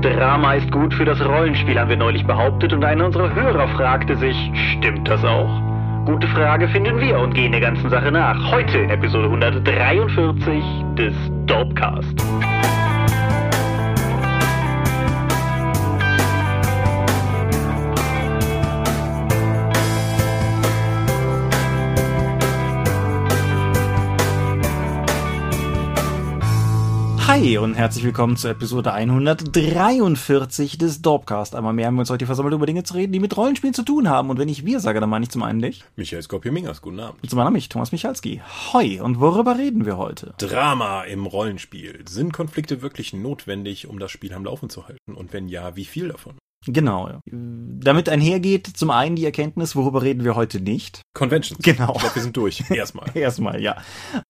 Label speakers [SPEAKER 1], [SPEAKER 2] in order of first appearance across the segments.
[SPEAKER 1] Drama ist gut für das Rollenspiel, haben wir neulich behauptet, und einer unserer Hörer fragte sich, stimmt das auch? Gute Frage finden wir und gehen der ganzen Sache nach. Heute in Episode 143 des Dopecast.
[SPEAKER 2] Hi und herzlich willkommen zur Episode 143 des Dorpcast. Einmal mehr haben wir uns heute versammelt, über Dinge zu reden, die mit Rollenspielen zu tun haben. Und wenn ich wir sage, dann meine ich zum einen dich.
[SPEAKER 3] Michael Skopje-Mingers, guten Abend.
[SPEAKER 2] Und zum anderen mich, Thomas Michalski. Hoi, und worüber reden wir heute?
[SPEAKER 3] Drama im Rollenspiel. Sind Konflikte wirklich notwendig, um das Spiel am Laufen zu halten? Und wenn ja, wie viel davon?
[SPEAKER 2] Genau. Damit einhergeht zum einen die Erkenntnis, worüber reden wir heute nicht.
[SPEAKER 3] Conventions.
[SPEAKER 2] Genau.
[SPEAKER 3] Ich glaub, wir sind durch. Erstmal.
[SPEAKER 2] Erstmal, ja.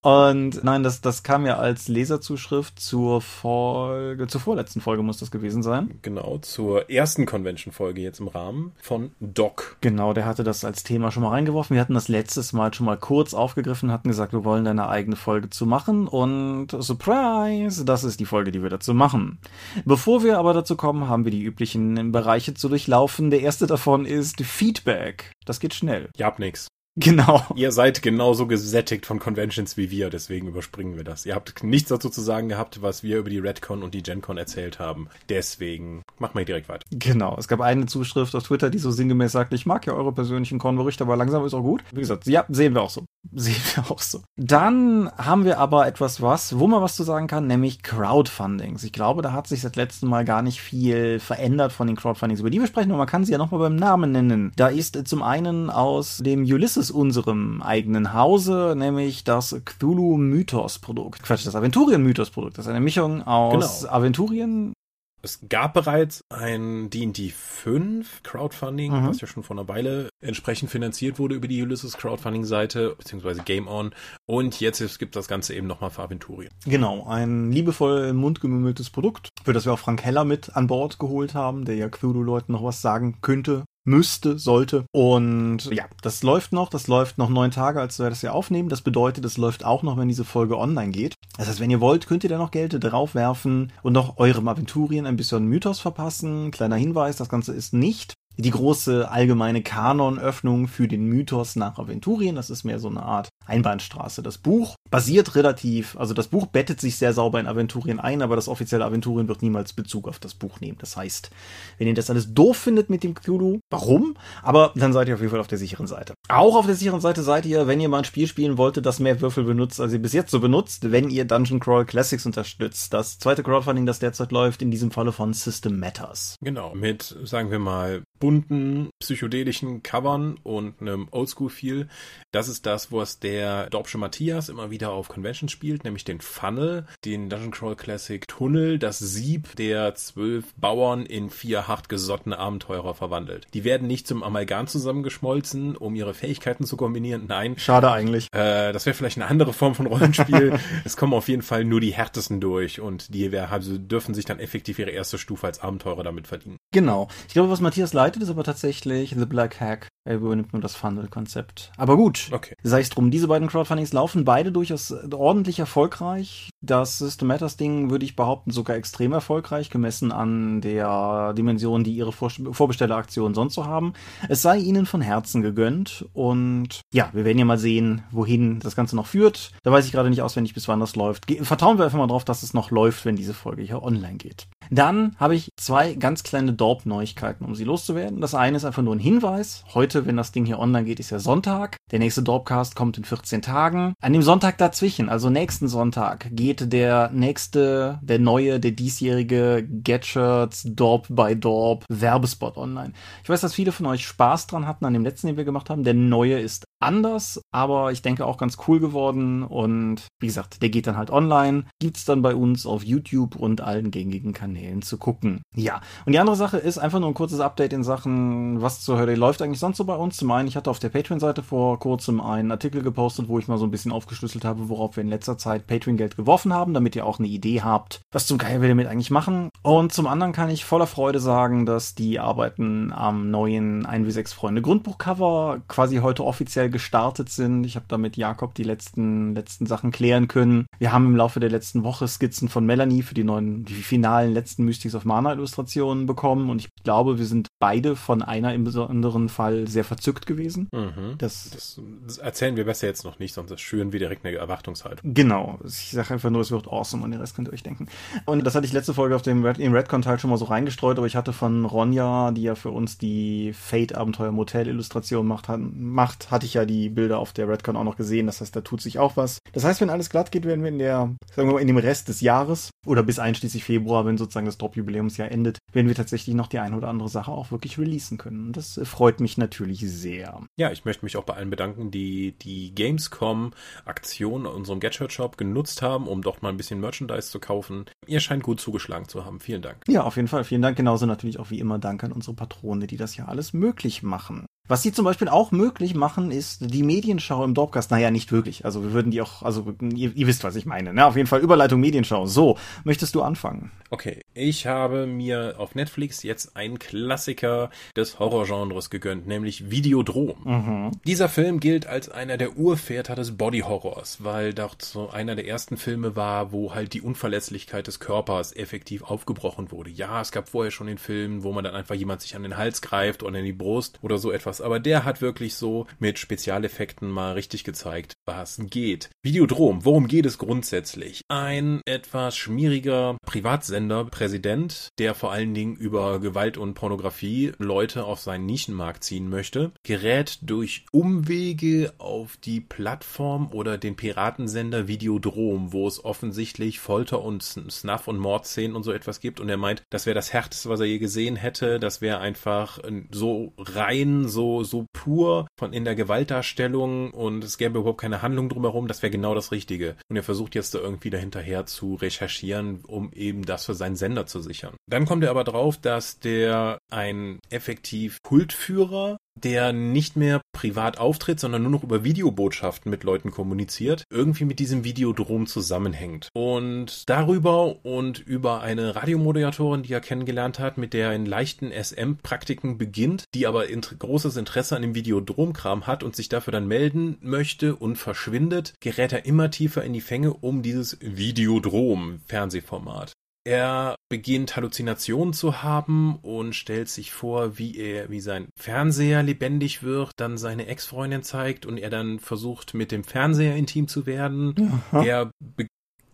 [SPEAKER 2] Und nein, das, das kam ja als Leserzuschrift zur Folge, zur vorletzten Folge muss das gewesen sein.
[SPEAKER 3] Genau, zur ersten Convention-Folge jetzt im Rahmen von Doc.
[SPEAKER 2] Genau, der hatte das als Thema schon mal reingeworfen. Wir hatten das letztes Mal schon mal kurz aufgegriffen, hatten gesagt, wir wollen da eine eigene Folge zu machen. Und Surprise, das ist die Folge, die wir dazu machen. Bevor wir aber dazu kommen, haben wir die üblichen Bereiche zu durchlaufen. Der erste davon ist Feedback. Das geht schnell.
[SPEAKER 3] Ihr habt nix.
[SPEAKER 2] Genau.
[SPEAKER 3] Ihr seid genauso gesättigt von Conventions wie wir, deswegen überspringen wir das. Ihr habt nichts dazu zu sagen gehabt, was wir über die Redcon und die GenCon erzählt haben. Deswegen machen wir direkt weiter.
[SPEAKER 2] Genau. Es gab eine Zuschrift auf Twitter, die so sinngemäß sagt, ich mag ja eure persönlichen Con-Berichte, aber langsam ist auch gut. Wie gesagt, ja, sehen wir auch so. Sehen wir auch so. Dann haben wir aber etwas was, wo man was zu sagen kann, nämlich Crowdfundings. Ich glaube, da hat sich seit letztem Mal gar nicht viel verändert von den Crowdfundings, über die wir sprechen, aber man kann sie ja nochmal beim Namen nennen. Da ist zum einen aus dem Ulysses unserem eigenen Hause, nämlich das Cthulhu-Mythos-Produkt. Quatsch, das Aventurien-Mythos-Produkt. Das ist eine Mischung aus
[SPEAKER 3] Genau.
[SPEAKER 2] Aventurien.
[SPEAKER 3] Es gab bereits ein D&D 5 Crowdfunding,
[SPEAKER 2] Mhm.
[SPEAKER 3] was ja schon vor einer Weile entsprechend finanziert wurde über die Ulysses Crowdfunding-Seite, beziehungsweise Game On. Und jetzt gibt das Ganze eben nochmal für Aventurien.
[SPEAKER 2] Genau, ein liebevoll im Mund gemümmeltes Produkt, für das wir auch Frank Heller mit an Bord geholt haben, der ja Cthulhu-Leuten noch was sagen könnte, müsste, sollte. Und ja, das läuft noch, das läuft noch neun Tage, als wir das ja aufnehmen. Das bedeutet, es läuft auch noch, wenn diese Folge online geht. Das heißt, wenn ihr wollt, könnt ihr da noch Geld draufwerfen und noch eurem Aventurien ein bisschen Mythos verpassen. Kleiner Hinweis, das Ganze ist nicht die große allgemeine Kanonöffnung für den Mythos nach Aventurien. Das ist mehr so eine Art Einbahnstraße. Das Buch basiert relativ, also das Buch bettet sich sehr sauber in Aventurien ein, aber das offizielle Aventurien wird niemals Bezug auf das Buch nehmen. Das heißt, wenn ihr das alles doof findet mit dem Cthulhu, warum? Aber dann seid ihr auf jeden Fall auf der sicheren Seite. Auch auf der sicheren Seite seid ihr, wenn ihr mal ein Spiel spielen wolltet, das mehr Würfel benutzt, als ihr bis jetzt so benutzt, wenn ihr Dungeon Crawl Classics unterstützt. Das zweite Crowdfunding, das derzeit läuft, in diesem Falle von System Matters.
[SPEAKER 3] Genau, mit, sagen wir mal, bunten, psychedelischen Covern und einem Oldschool-Feel. Das ist das, was der Dorpsche Matthias immer wieder auf Conventions spielt, nämlich den Funnel, den Dungeon Crawl Classic Tunnel, das Sieb der zwölf Bauern in vier hartgesottene Abenteurer verwandelt. Die werden nicht zum Amalgam zusammengeschmolzen, um ihre Fähigkeiten zu kombinieren. Nein,
[SPEAKER 2] Schade eigentlich.
[SPEAKER 3] äh, das wäre vielleicht eine andere Form von Rollenspiel. es kommen auf jeden Fall nur die härtesten durch und die also dürfen sich dann effektiv ihre erste Stufe als Abenteurer damit verdienen.
[SPEAKER 2] Genau. Ich glaube, was Matthias leitet, ist aber tatsächlich The Black Hack. Er übernimmt nur das Funnel-Konzept. Aber gut.
[SPEAKER 3] Okay.
[SPEAKER 2] Sei es drum, diese beiden Crowdfundings laufen beide durchaus ordentlich erfolgreich. Das System Matters Ding würde ich behaupten sogar extrem erfolgreich, gemessen an der Dimension, die ihre Vor Vorbestelleraktionen sonst so haben. Es sei ihnen von Herzen gegönnt und ja, wir werden ja mal sehen, wohin das Ganze noch führt. Da weiß ich gerade nicht auswendig, bis wann das läuft. Ge vertrauen wir einfach mal drauf, dass es noch läuft, wenn diese Folge hier online geht. Dann habe ich zwei ganz kleine Dorp-Neuigkeiten, um sie loszuwerden. Das eine ist einfach nur ein Hinweis. Heute, wenn das Ding hier online geht, ist ja Sonntag. Der nächste Dorpcast kommt in 14 Tagen. An dem Sonntag dazwischen, also nächsten Sonntag, geht der nächste, der neue, der diesjährige Gadgets Dorp by Dorp Werbespot online. Ich weiß, dass viele von euch Spaß dran hatten an dem letzten, den wir gemacht haben. Der neue ist anders, aber ich denke auch ganz cool geworden. Und wie gesagt, der geht dann halt online. Gibt's dann bei uns auf YouTube und allen gängigen Kanälen zu gucken. Ja, und die andere Sache ist einfach nur ein kurzes Update in Sachen, was zur Hölle läuft eigentlich sonst so bei uns. Zum einen, ich hatte auf der Patreon-Seite vor kurzem einen Artikel gepostet, wo ich mal so ein bisschen aufgeschlüsselt habe, worauf wir in letzter Zeit Patreon-Geld geworfen haben, damit ihr auch eine Idee habt, was zum Geier wir damit eigentlich machen. Und zum anderen kann ich voller Freude sagen, dass die Arbeiten am neuen 1W6 Freunde Grundbuchcover quasi heute offiziell gestartet sind. Ich habe da mit Jakob die letzten, letzten Sachen klären können. Wir haben im Laufe der letzten Woche Skizzen von Melanie für die neuen, die finalen letzten letzten Mystics of Mana Illustrationen bekommen. Und ich glaube, wir sind beide von einer im besonderen Fall sehr verzückt gewesen.
[SPEAKER 3] Mhm. Das, das, das, erzählen wir besser jetzt noch nicht, sonst schüren wir direkt eine Erwartungshaltung.
[SPEAKER 2] Genau. Ich sage einfach nur, es wird awesome und den Rest könnt ihr euch denken. Und das hatte ich letzte Folge auf dem Red, im Redcon-Teil schon mal so reingestreut, aber ich hatte von Ronja, die ja für uns die Fate-Abenteuer Motel-Illustration macht, macht, hatte ich ja die Bilder auf der Redcon auch noch gesehen. Das heißt, da tut sich auch was. Das heißt, wenn alles glatt geht, werden wir in der, sagen wir mal, in dem Rest des Jahres oder bis einschließlich Februar, wenn sozusagen das Drop-Jubiläumsjahr endet, werden wir tatsächlich noch die eine oder andere Sache auch wirklich releasen können. Und das freut mich natürlich sehr.
[SPEAKER 3] Ja, ich möchte mich auch bei allen bedanken, die die Gamescom-Aktion in unserem Gadget-Shop genutzt haben, um dort mal ein bisschen Merchandise zu kaufen. Ihr scheint gut zugeschlagen zu haben. Vielen Dank.
[SPEAKER 2] Ja, auf jeden Fall. Vielen Dank. Genauso natürlich auch wie immer Dank an unsere Patrone, die das ja alles möglich machen. Was sie zum Beispiel auch möglich machen, ist die Medienschau im Dorpcast. Naja, nicht wirklich. Also wir würden die auch, also ihr, ihr wisst, was ich meine. Ne? Auf jeden Fall Überleitung Medienschau. So, möchtest du anfangen?
[SPEAKER 3] Okay, ich habe mir auf Netflix jetzt einen Klassiker des Horrorgenres gegönnt, nämlich Videodrom. Mhm. Dieser Film gilt als einer der Urväter des Body-Horrors, weil dort so einer der ersten Filme war, wo halt die Unverletzlichkeit des Körpers effektiv aufgebrochen wurde. Ja, es gab vorher schon den Film, wo man dann einfach jemand sich an den Hals greift oder in die Brust oder so etwas, aber der hat wirklich so mit Spezialeffekten mal richtig gezeigt, was geht. Videodrom, worum geht es grundsätzlich? Ein etwas schmieriger Privatsender, Präsident, der vor allen Dingen über Gewalt und Pornografie Leute auf seinen Nischenmarkt ziehen möchte, gerät durch Umwege auf die Plattform oder den Piratensender Videodrom, wo es offensichtlich Folter und Snuff und Mordszenen und so etwas gibt und er meint, das wäre das härteste, was er je gesehen hätte, das wäre einfach so rein, so so pur von in der Gewaltdarstellung und es gäbe überhaupt keine Handlung drumherum, das wäre genau das Richtige. Und er versucht jetzt da irgendwie dahinterher zu recherchieren, um eben das für seinen Sender zu sichern. Dann kommt er aber drauf, dass der ein effektiv Kultführer der nicht mehr privat auftritt, sondern nur noch über Videobotschaften mit Leuten kommuniziert, irgendwie mit diesem Videodrom zusammenhängt. Und darüber und über eine Radiomoderatorin, die er kennengelernt hat, mit der er in leichten SM-Praktiken beginnt, die aber int großes Interesse an dem Videodromkram hat und sich dafür dann melden möchte und verschwindet, gerät er immer tiefer in die Fänge um dieses Videodrom-Fernsehformat. Er beginnt Halluzinationen zu haben und stellt sich vor, wie er, wie sein Fernseher lebendig wird, dann seine Ex-Freundin zeigt und er dann versucht, mit dem Fernseher intim zu werden. Aha. Er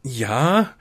[SPEAKER 3] ja,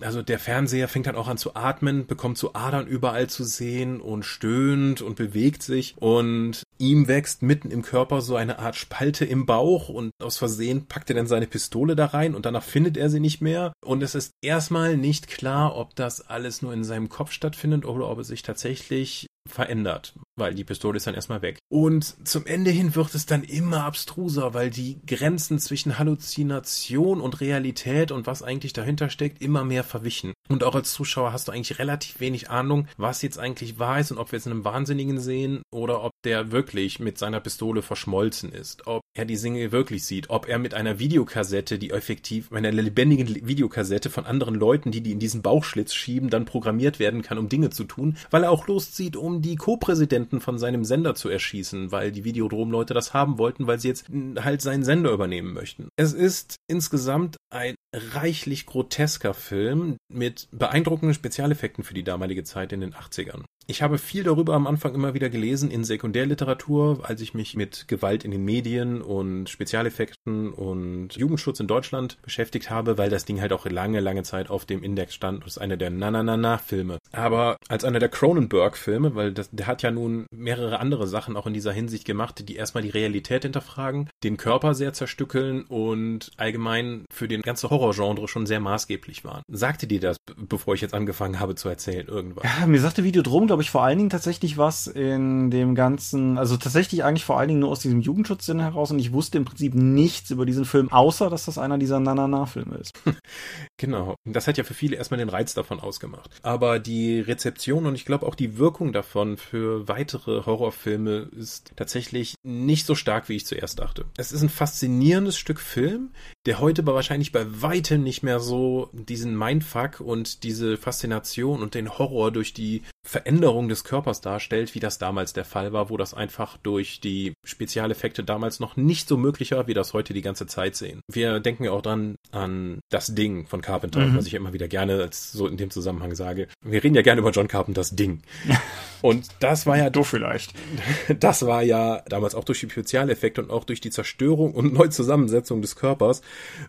[SPEAKER 3] also der Fernseher fängt dann auch an zu atmen, bekommt so Adern überall zu sehen und stöhnt und bewegt sich. Und ihm wächst mitten im Körper so eine Art Spalte im Bauch und aus Versehen packt er dann seine Pistole da rein und danach findet er sie nicht mehr. Und es ist erstmal nicht klar, ob das alles nur in seinem Kopf stattfindet oder ob es sich tatsächlich verändert, weil die Pistole ist dann erstmal weg. Und zum Ende hin wird es dann immer abstruser, weil die Grenzen zwischen Halluzination und Realität und was eigentlich dahinter steckt, immer mehr verwichen. Und auch als Zuschauer hast du eigentlich relativ wenig Ahnung, was jetzt eigentlich wahr ist und ob wir jetzt einen Wahnsinnigen sehen oder ob der wirklich mit seiner Pistole verschmolzen ist, ob er die Single wirklich sieht, ob er mit einer Videokassette, die effektiv, einer lebendigen Videokassette von anderen Leuten, die die in diesen Bauchschlitz schieben, dann programmiert werden kann, um Dinge zu tun, weil er auch loszieht, um die Co-Präsidenten von seinem Sender zu erschießen, weil die Videodrom-Leute das haben wollten, weil sie jetzt halt seinen Sender übernehmen möchten. Es ist insgesamt ein reichlich grotesker Film mit beeindruckenden Spezialeffekten für die damalige Zeit in den 80ern. Ich habe viel darüber am Anfang immer wieder gelesen in Sekundärliteratur, als ich mich mit Gewalt in den Medien und Spezialeffekten und Jugendschutz in Deutschland beschäftigt habe, weil das Ding halt auch lange, lange Zeit auf dem Index stand. Das ist einer der Na-Na-Na-Na-Filme. Aber als einer der Cronenberg-Filme, weil das, der hat ja nun mehrere andere Sachen auch in dieser Hinsicht gemacht, die erstmal die Realität hinterfragen, den Körper sehr zerstückeln und allgemein für den ganzen Horrorgenre schon sehr maßgeblich waren. Sagte dir das, bevor ich jetzt angefangen habe zu erzählen, irgendwas?
[SPEAKER 2] Ja, mir sagte Videodrom, glaube ich, vor allen Dingen tatsächlich was in dem ganzen, also tatsächlich eigentlich vor allen Dingen nur aus diesem Jugendschutzsinn heraus und ich wusste im Prinzip nichts über diesen Film, außer dass das einer dieser Na-Na-Na-Filme ist.
[SPEAKER 3] genau. Das hat ja für viele erstmal den Reiz davon ausgemacht. Aber die Rezeption und ich glaube auch die Wirkung davon für weitere Horrorfilme ist tatsächlich nicht so stark, wie ich zuerst dachte. Es ist ein faszinierendes Stück Film, der heute aber wahrscheinlich bei weitem nicht mehr so diesen Mindfuck und diese Faszination und den Horror durch die Veränderung des Körpers darstellt, wie das damals der Fall war, wo das einfach durch die Spezialeffekte damals noch nicht so möglich war, wie das heute die ganze Zeit sehen. Wir denken ja auch dran an das Ding von Carpenter, mhm. was ich immer wieder gerne als so in dem Zusammenhang sage. Wir reden ja gerne über John Carpenters Ding. Und das war ja.
[SPEAKER 2] Du vielleicht.
[SPEAKER 3] Das war ja damals auch durch die Spezialeffekte und auch durch die Zerstörung und Neuzusammensetzung des Körpers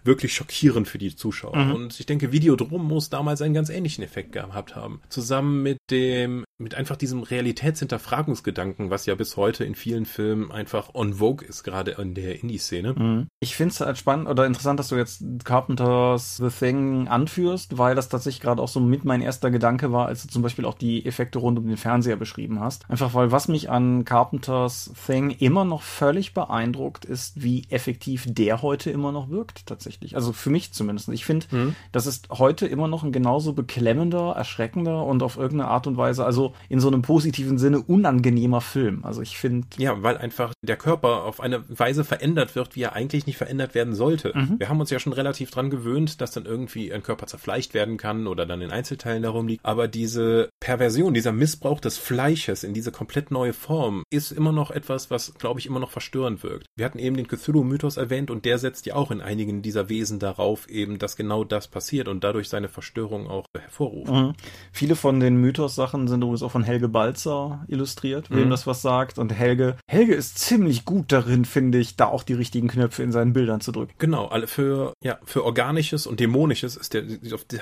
[SPEAKER 3] wirklich schockierend für die Zuschauer. Mhm. Und ich denke, Videodrom muss damals einen ganz ähnlichen Effekt gehabt haben. Zusammen mit dem, mit einfach diesem Realitätshinterfragungsgedanken, was ja bis heute in vielen Filmen einfach on vogue ist, gerade in der Indie-Szene. Mhm.
[SPEAKER 2] Ich finde es halt spannend oder interessant, dass du jetzt Carpenters The Thing anführst, weil das tatsächlich gerade auch so mit mein erster Gedanke war, als du zum Beispiel auch die Effekte rund um den Fernseher beschrieben hast. Einfach weil was mich an Carpenters Thing immer noch völlig beeindruckt, ist, wie effektiv der heute immer noch wirkt, tatsächlich. Also für mich zumindest. Ich finde, mhm. das ist heute immer noch ein genauso beklemmender, erschreckender und auf irgendeine Art und Weise, also in so einem positiven Sinne unangenehmer Film. Also ich finde.
[SPEAKER 3] Ja, weil einfach der Körper auf eine Weise verändert wird, wie er eigentlich nicht verändert werden sollte. Mhm. Wir haben uns ja schon relativ dran gewöhnt, dass dann irgendwie ein Körper zerfleischt werden kann oder dann in Einzelteilen darum liegt. Aber diese Perversion, dieser Missbrauch des Fleisches in diese komplett neue Form ist immer noch etwas, was, glaube ich, immer noch verstörend wirkt. Wir hatten eben den Cthulhu-Mythos erwähnt und der setzt ja auch in einigen dieser Wesen darauf eben, dass genau das passiert und dadurch seine Verstörung auch hervorruft. Mhm.
[SPEAKER 2] Viele von den Mythos-Sachen sind übrigens auch von Helge Balzer illustriert, wem mhm. das was sagt. Und Helge, Helge ist ziemlich gut darin, finde ich, da auch die richtigen Knöpfe in seinen Bildern zu drücken.
[SPEAKER 3] Genau, alle für, ja, für Organisches und Dämonisches ist der,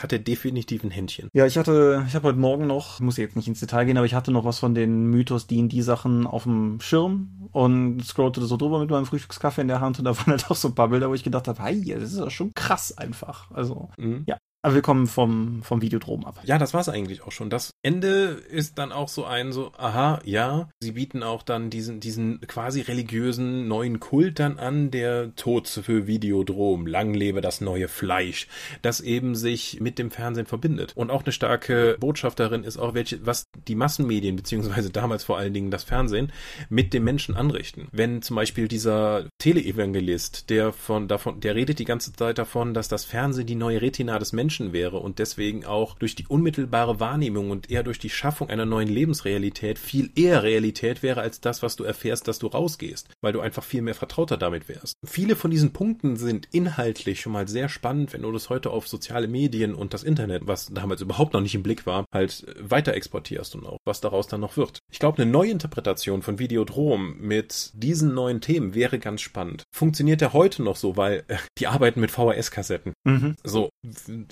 [SPEAKER 3] hat er definitiv ein Händchen.
[SPEAKER 2] Ja, ich hatte, ich habe heute Morgen noch, muss jetzt nicht ins Detail gehen, aber ich hatte noch was von den Mythos D&D Sachen auf dem Schirm und scrollte so drüber mit meinem Frühstückskaffee in der Hand und da waren halt auch so ein paar Bilder, wo ich gedacht habe, hey, das ist ja schon krass einfach. Also, mhm. ja. Aber wir kommen vom, vom Videodrom ab.
[SPEAKER 3] Ja, das war's eigentlich auch schon. Das Ende ist dann auch so ein, so, aha, ja, sie bieten auch dann diesen, diesen quasi religiösen neuen Kult dann an, der Tod für Videodrom, lang lebe das neue Fleisch, das eben sich mit dem Fernsehen verbindet. Und auch eine starke Botschaft darin ist auch, welche, was die Massenmedien, beziehungsweise damals vor allen Dingen das Fernsehen, mit dem Menschen anrichten. Wenn zum Beispiel dieser Teleevangelist, der von, davon, der redet die ganze Zeit davon, dass das Fernsehen die neue Retina des Menschen Menschen wäre und deswegen auch durch die unmittelbare Wahrnehmung und eher durch die Schaffung einer neuen Lebensrealität viel eher Realität wäre als das, was du erfährst, dass du rausgehst, weil du einfach viel mehr vertrauter damit wärst. Viele von diesen Punkten sind inhaltlich schon mal sehr spannend, wenn du das heute auf soziale Medien und das Internet, was damals überhaupt noch nicht im Blick war, halt weiter exportierst und auch was daraus dann noch wird. Ich glaube, eine Neuinterpretation von Videodrom mit diesen neuen Themen wäre ganz spannend. Funktioniert er heute noch so, weil äh, die arbeiten mit VHS-Kassetten. Mhm. So,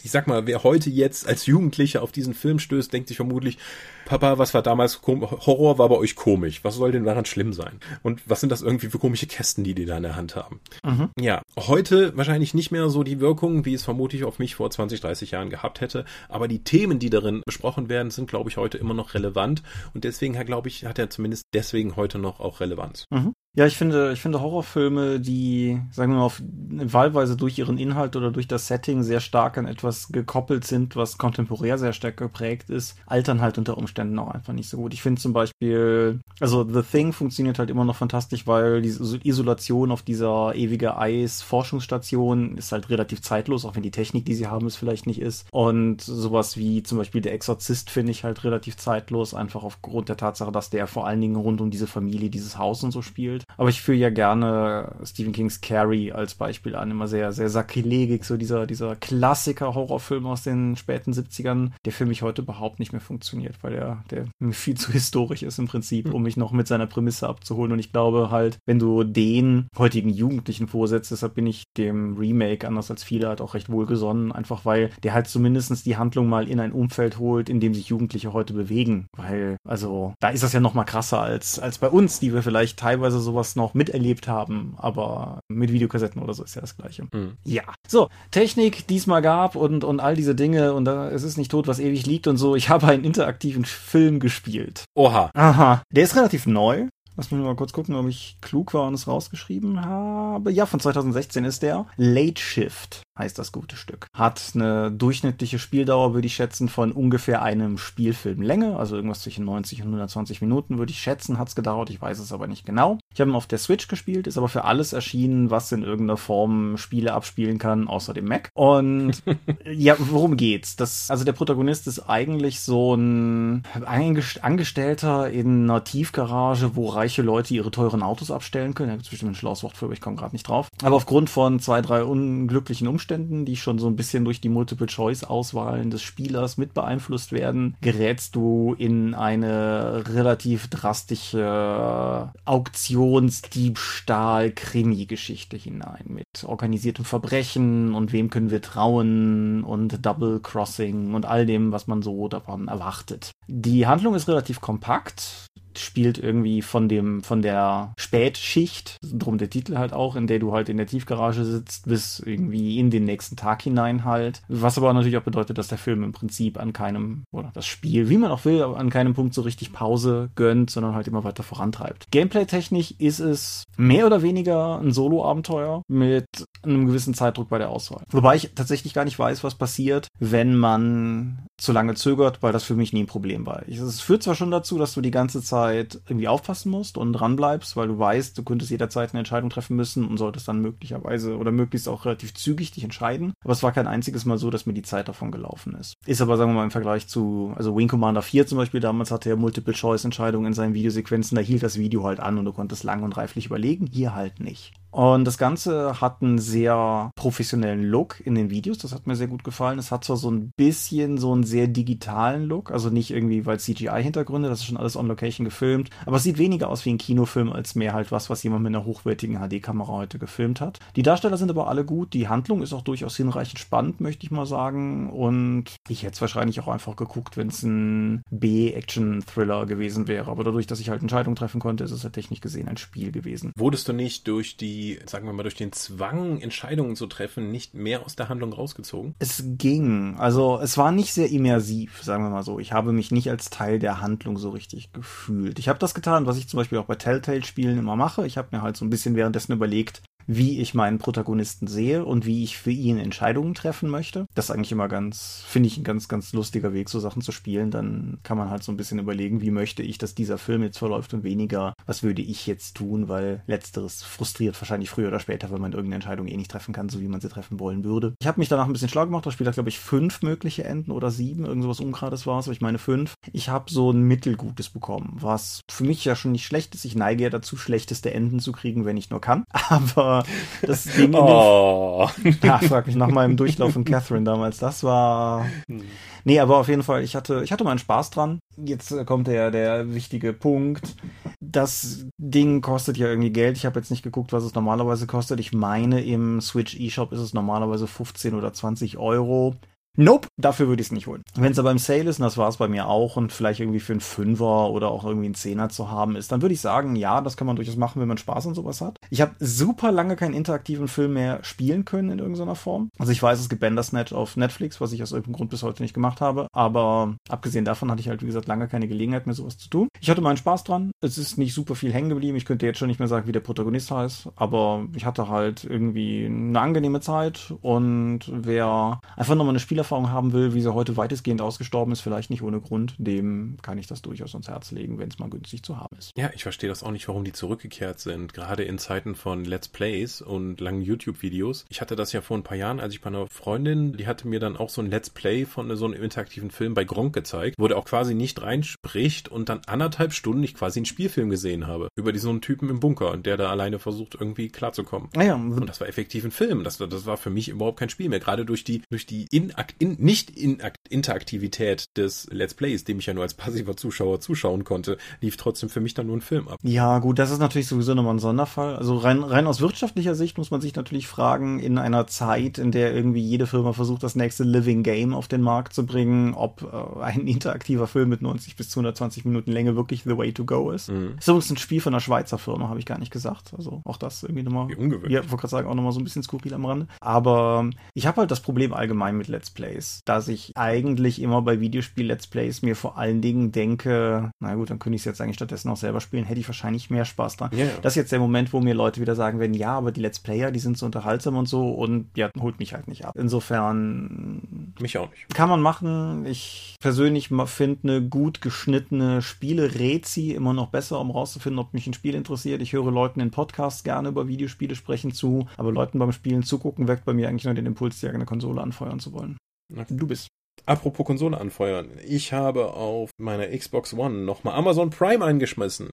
[SPEAKER 3] ich sag mal, wer heute jetzt als Jugendlicher auf diesen Film stößt, denkt sich vermutlich, Papa, was war damals Horror, war bei euch komisch. Was soll denn daran schlimm sein? Und was sind das irgendwie für komische Kästen, die die da in der Hand haben? Mhm. Ja, heute wahrscheinlich nicht mehr so die Wirkung, wie es vermutlich auf mich vor 20, 30 Jahren gehabt hätte. Aber die Themen, die darin besprochen werden, sind, glaube ich, heute immer noch relevant. Und deswegen, glaube ich, hat er zumindest deswegen heute noch auch Relevanz.
[SPEAKER 2] Mhm. Ja, ich finde, ich finde Horrorfilme, die, sagen wir mal, auf wahlweise durch ihren Inhalt oder durch das Setting sehr stark an etwas gekoppelt sind, was kontemporär sehr stark geprägt ist, altern halt unter Umständen auch einfach nicht so gut. Ich finde zum Beispiel, also The Thing funktioniert halt immer noch fantastisch, weil die Isolation auf dieser ewige Eis-Forschungsstation ist halt relativ zeitlos, auch wenn die Technik, die sie haben, es vielleicht nicht ist. Und sowas wie zum Beispiel Der Exorzist finde ich halt relativ zeitlos, einfach aufgrund der Tatsache, dass der vor allen Dingen rund um diese Familie, dieses Haus und so spielt gespielt. Aber ich führe ja gerne Stephen Kings Carrie als Beispiel an. Immer sehr, sehr sakrilegig, so dieser, dieser Klassiker-Horrorfilm aus den späten 70ern, der für mich heute überhaupt nicht mehr funktioniert, weil der, der viel zu historisch ist im Prinzip, hm. um mich noch mit seiner Prämisse abzuholen. Und ich glaube halt, wenn du den heutigen Jugendlichen vorsetzt, deshalb bin ich dem Remake, anders als viele, halt auch recht wohlgesonnen, einfach weil der halt zumindest die Handlung mal in ein Umfeld holt, in dem sich Jugendliche heute bewegen. Weil, also, da ist das ja noch mal krasser als, als bei uns, die wir vielleicht teilweise so sowas noch miterlebt haben, aber mit Videokassetten oder so ist ja das Gleiche. Mhm. Ja. So, Technik, die es mal gab und, und all diese Dinge und da, es ist nicht tot, was ewig liegt und so. Ich habe einen interaktiven Film gespielt.
[SPEAKER 3] Oha.
[SPEAKER 2] Aha. Der ist relativ neu. Lass mich mal kurz gucken, ob ich klug war und es rausgeschrieben habe. Ja, von 2016 ist der. Late Shift heißt das gute Stück. Hat eine durchschnittliche Spieldauer, würde ich schätzen, von ungefähr einem Spielfilm Länge. Also irgendwas zwischen 90 und 120 Minuten, würde ich schätzen, hat es gedauert. Ich weiß es aber nicht genau. Ich habe ihn auf der Switch gespielt, ist aber für alles erschienen, was in irgendeiner Form Spiele abspielen kann, außer dem Mac. Und ja, worum geht's? Das, also der Protagonist ist eigentlich so ein Angestellter in einer Tiefgarage, wo reiche Leute ihre teuren Autos abstellen können. Da gibt es bestimmt ein schlaues Wort für, aber ich komme gerade nicht drauf. Aber aufgrund von zwei, drei unglücklichen Umständen Umständen, die schon so ein bisschen durch die Multiple-Choice-Auswahlen des Spielers mit beeinflusst werden, gerätst du in eine relativ drastische Auktionsdiebstahl-Krimi-Geschichte hinein mit organisiertem Verbrechen und wem können wir trauen und Double Crossing und all dem, was man so davon erwartet. Die Handlung ist relativ kompakt spielt irgendwie von dem, von der Spätschicht, drum der Titel halt auch, in der du halt in der Tiefgarage sitzt, bis irgendwie in den nächsten Tag hinein halt. Was aber natürlich auch bedeutet, dass der Film im Prinzip an keinem, oder das Spiel, wie man auch will, an keinem Punkt so richtig Pause gönnt, sondern halt immer weiter vorantreibt. Gameplay-technisch ist es mehr oder weniger ein Solo-Abenteuer mit einem gewissen Zeitdruck bei der Auswahl. Wobei ich tatsächlich gar nicht weiß, was passiert, wenn man zu lange zögert, weil das für mich nie ein Problem war. Es führt zwar schon dazu, dass du die ganze Zeit irgendwie aufpassen musst und dranbleibst, weil du weißt, du könntest jederzeit eine Entscheidung treffen müssen und solltest dann möglicherweise oder möglichst auch relativ zügig dich entscheiden. Aber es war kein einziges Mal so, dass mir die Zeit davon gelaufen ist. Ist aber, sagen wir mal, im Vergleich zu, also Wing Commander 4 zum Beispiel, damals hatte er Multiple-Choice-Entscheidungen in seinen Videosequenzen, da hielt das Video halt an und du konntest lang und reiflich überlegen, hier halt nicht. Und das Ganze hat einen sehr professionellen Look in den Videos. Das hat mir sehr gut gefallen. Es hat zwar so ein bisschen so einen sehr digitalen Look, also nicht irgendwie, weil CGI-Hintergründe, das ist schon alles on Location gefilmt, aber es sieht weniger aus wie ein Kinofilm als mehr halt was, was jemand mit einer hochwertigen HD-Kamera heute gefilmt hat. Die Darsteller sind aber alle gut. Die Handlung ist auch durchaus hinreichend spannend, möchte ich mal sagen. Und ich hätte es wahrscheinlich auch einfach geguckt, wenn es ein B-Action-Thriller gewesen wäre. Aber dadurch, dass ich halt Entscheidungen treffen konnte, ist es ja technisch gesehen ein Spiel gewesen.
[SPEAKER 3] Wurdest du nicht durch die sagen wir mal, durch den Zwang, Entscheidungen zu treffen, nicht mehr aus der Handlung rausgezogen?
[SPEAKER 2] Es ging. Also es war nicht sehr immersiv, sagen wir mal so. Ich habe mich nicht als Teil der Handlung so richtig gefühlt. Ich habe das getan, was ich zum Beispiel auch bei Telltale-Spielen immer mache. Ich habe mir halt so ein bisschen währenddessen überlegt, wie ich meinen Protagonisten sehe und wie ich für ihn Entscheidungen treffen möchte. Das ist eigentlich immer ganz, finde ich, ein ganz, ganz lustiger Weg, so Sachen zu spielen. Dann kann man halt so ein bisschen überlegen, wie möchte ich, dass dieser Film jetzt verläuft und weniger, was würde ich jetzt tun, weil letzteres frustriert wahrscheinlich früher oder später, wenn man irgendeine Entscheidung eh nicht treffen kann, so wie man sie treffen wollen würde. Ich habe mich danach ein bisschen schlau gemacht. Das Spiel hat, glaube ich, fünf mögliche Enden oder sieben, irgend sowas Ungerades war es, aber ich meine fünf. Ich habe so ein Mittelgutes bekommen, was für mich ja schon nicht schlecht ist. Ich neige ja dazu, schlechteste Enden zu kriegen, wenn ich nur kann. Aber das Ding oh. Ja, frag mich nach meinem Durchlauf in Catherine damals. Das war. Hm. Nee, aber auf jeden Fall, ich hatte, ich hatte meinen Spaß dran. Jetzt kommt der, der wichtige Punkt. Das Ding kostet ja irgendwie Geld. Ich habe jetzt nicht geguckt, was es normalerweise kostet. Ich meine, im Switch eShop ist es normalerweise 15 oder 20 Euro. Nope, dafür würde ich es nicht holen. Wenn es aber im Sale ist, und das war es bei mir auch, und vielleicht irgendwie für einen Fünfer oder auch irgendwie einen Zehner zu haben ist, dann würde ich sagen, ja, das kann man durchaus machen, wenn man Spaß an sowas hat. Ich habe super lange keinen interaktiven Film mehr spielen können in irgendeiner Form. Also ich weiß, es gibt Bandersnatch auf Netflix, was ich aus irgendeinem Grund bis heute nicht gemacht habe, aber abgesehen davon hatte ich halt, wie gesagt, lange keine Gelegenheit mehr sowas zu tun. Ich hatte meinen Spaß dran. Es ist nicht super viel hängen geblieben. Ich könnte jetzt schon nicht mehr sagen, wie der Protagonist heißt, aber ich hatte halt irgendwie eine angenehme Zeit und wer einfach nochmal eine Spielerfahrung haben will, wie sie heute weitestgehend ausgestorben ist, vielleicht nicht ohne Grund, dem kann ich das durchaus ans Herz legen, wenn es mal günstig zu haben ist.
[SPEAKER 3] Ja, ich verstehe das auch nicht, warum die zurückgekehrt sind, gerade in Zeiten von Let's Plays und langen YouTube-Videos. Ich hatte das ja vor ein paar Jahren, als ich bei einer Freundin, die hatte mir dann auch so ein Let's Play von so einem interaktiven Film bei Gronk gezeigt, wo der auch quasi nicht reinspricht und dann anderthalb Stunden ich quasi einen Spielfilm gesehen habe über diesen so einen Typen im Bunker, der da alleine versucht, irgendwie klarzukommen.
[SPEAKER 2] Ah ja,
[SPEAKER 3] und das war effektiv ein Film. Das, das war für mich überhaupt kein Spiel mehr. Gerade durch die, durch die in, in, nicht nicht-Interaktivität des Let's Plays, dem ich ja nur als passiver Zuschauer zuschauen konnte, lief trotzdem für mich dann nur ein Film ab.
[SPEAKER 2] Ja, gut, das ist natürlich sowieso nochmal ein Sonderfall. Also rein, rein aus wirtschaftlicher Sicht muss man sich natürlich fragen, in einer Zeit, in der irgendwie jede Firma versucht, das nächste Living Game auf den Markt zu bringen, ob äh, ein interaktiver Film mit 90 bis 220 Minuten Länge wirklich the way to go ist. Mhm. Ist übrigens ein Spiel von einer Schweizer Firma, habe ich gar nicht gesagt. Also auch das irgendwie nochmal. Wie ungewöhnlich. Ja, wollte gerade sagen, auch nochmal so ein bisschen skurril am Rande. Aber ich habe halt das Problem allgemein mit Let's Plays dass ich eigentlich immer bei Videospiel-Let's Plays mir vor allen Dingen denke, na gut, dann könnte ich es jetzt eigentlich stattdessen auch selber spielen, hätte ich wahrscheinlich mehr Spaß dran. Yeah. Das ist jetzt der Moment, wo mir Leute wieder sagen werden, ja, aber die Let's Player, die sind so unterhaltsam und so und ja, holt mich halt nicht ab. Insofern.
[SPEAKER 3] Mich auch nicht.
[SPEAKER 2] Kann man machen. Ich persönlich finde eine gut geschnittene Spiele-Rezi immer noch besser, um rauszufinden, ob mich ein Spiel interessiert. Ich höre Leuten in Podcasts gerne über Videospiele sprechen zu, aber Leuten beim Spielen zugucken weckt bei mir eigentlich nur den Impuls, die eigene Konsole anfeuern zu wollen.
[SPEAKER 3] Du bist. Apropos Konsole anfeuern. Ich habe auf meiner Xbox One nochmal Amazon Prime eingeschmissen.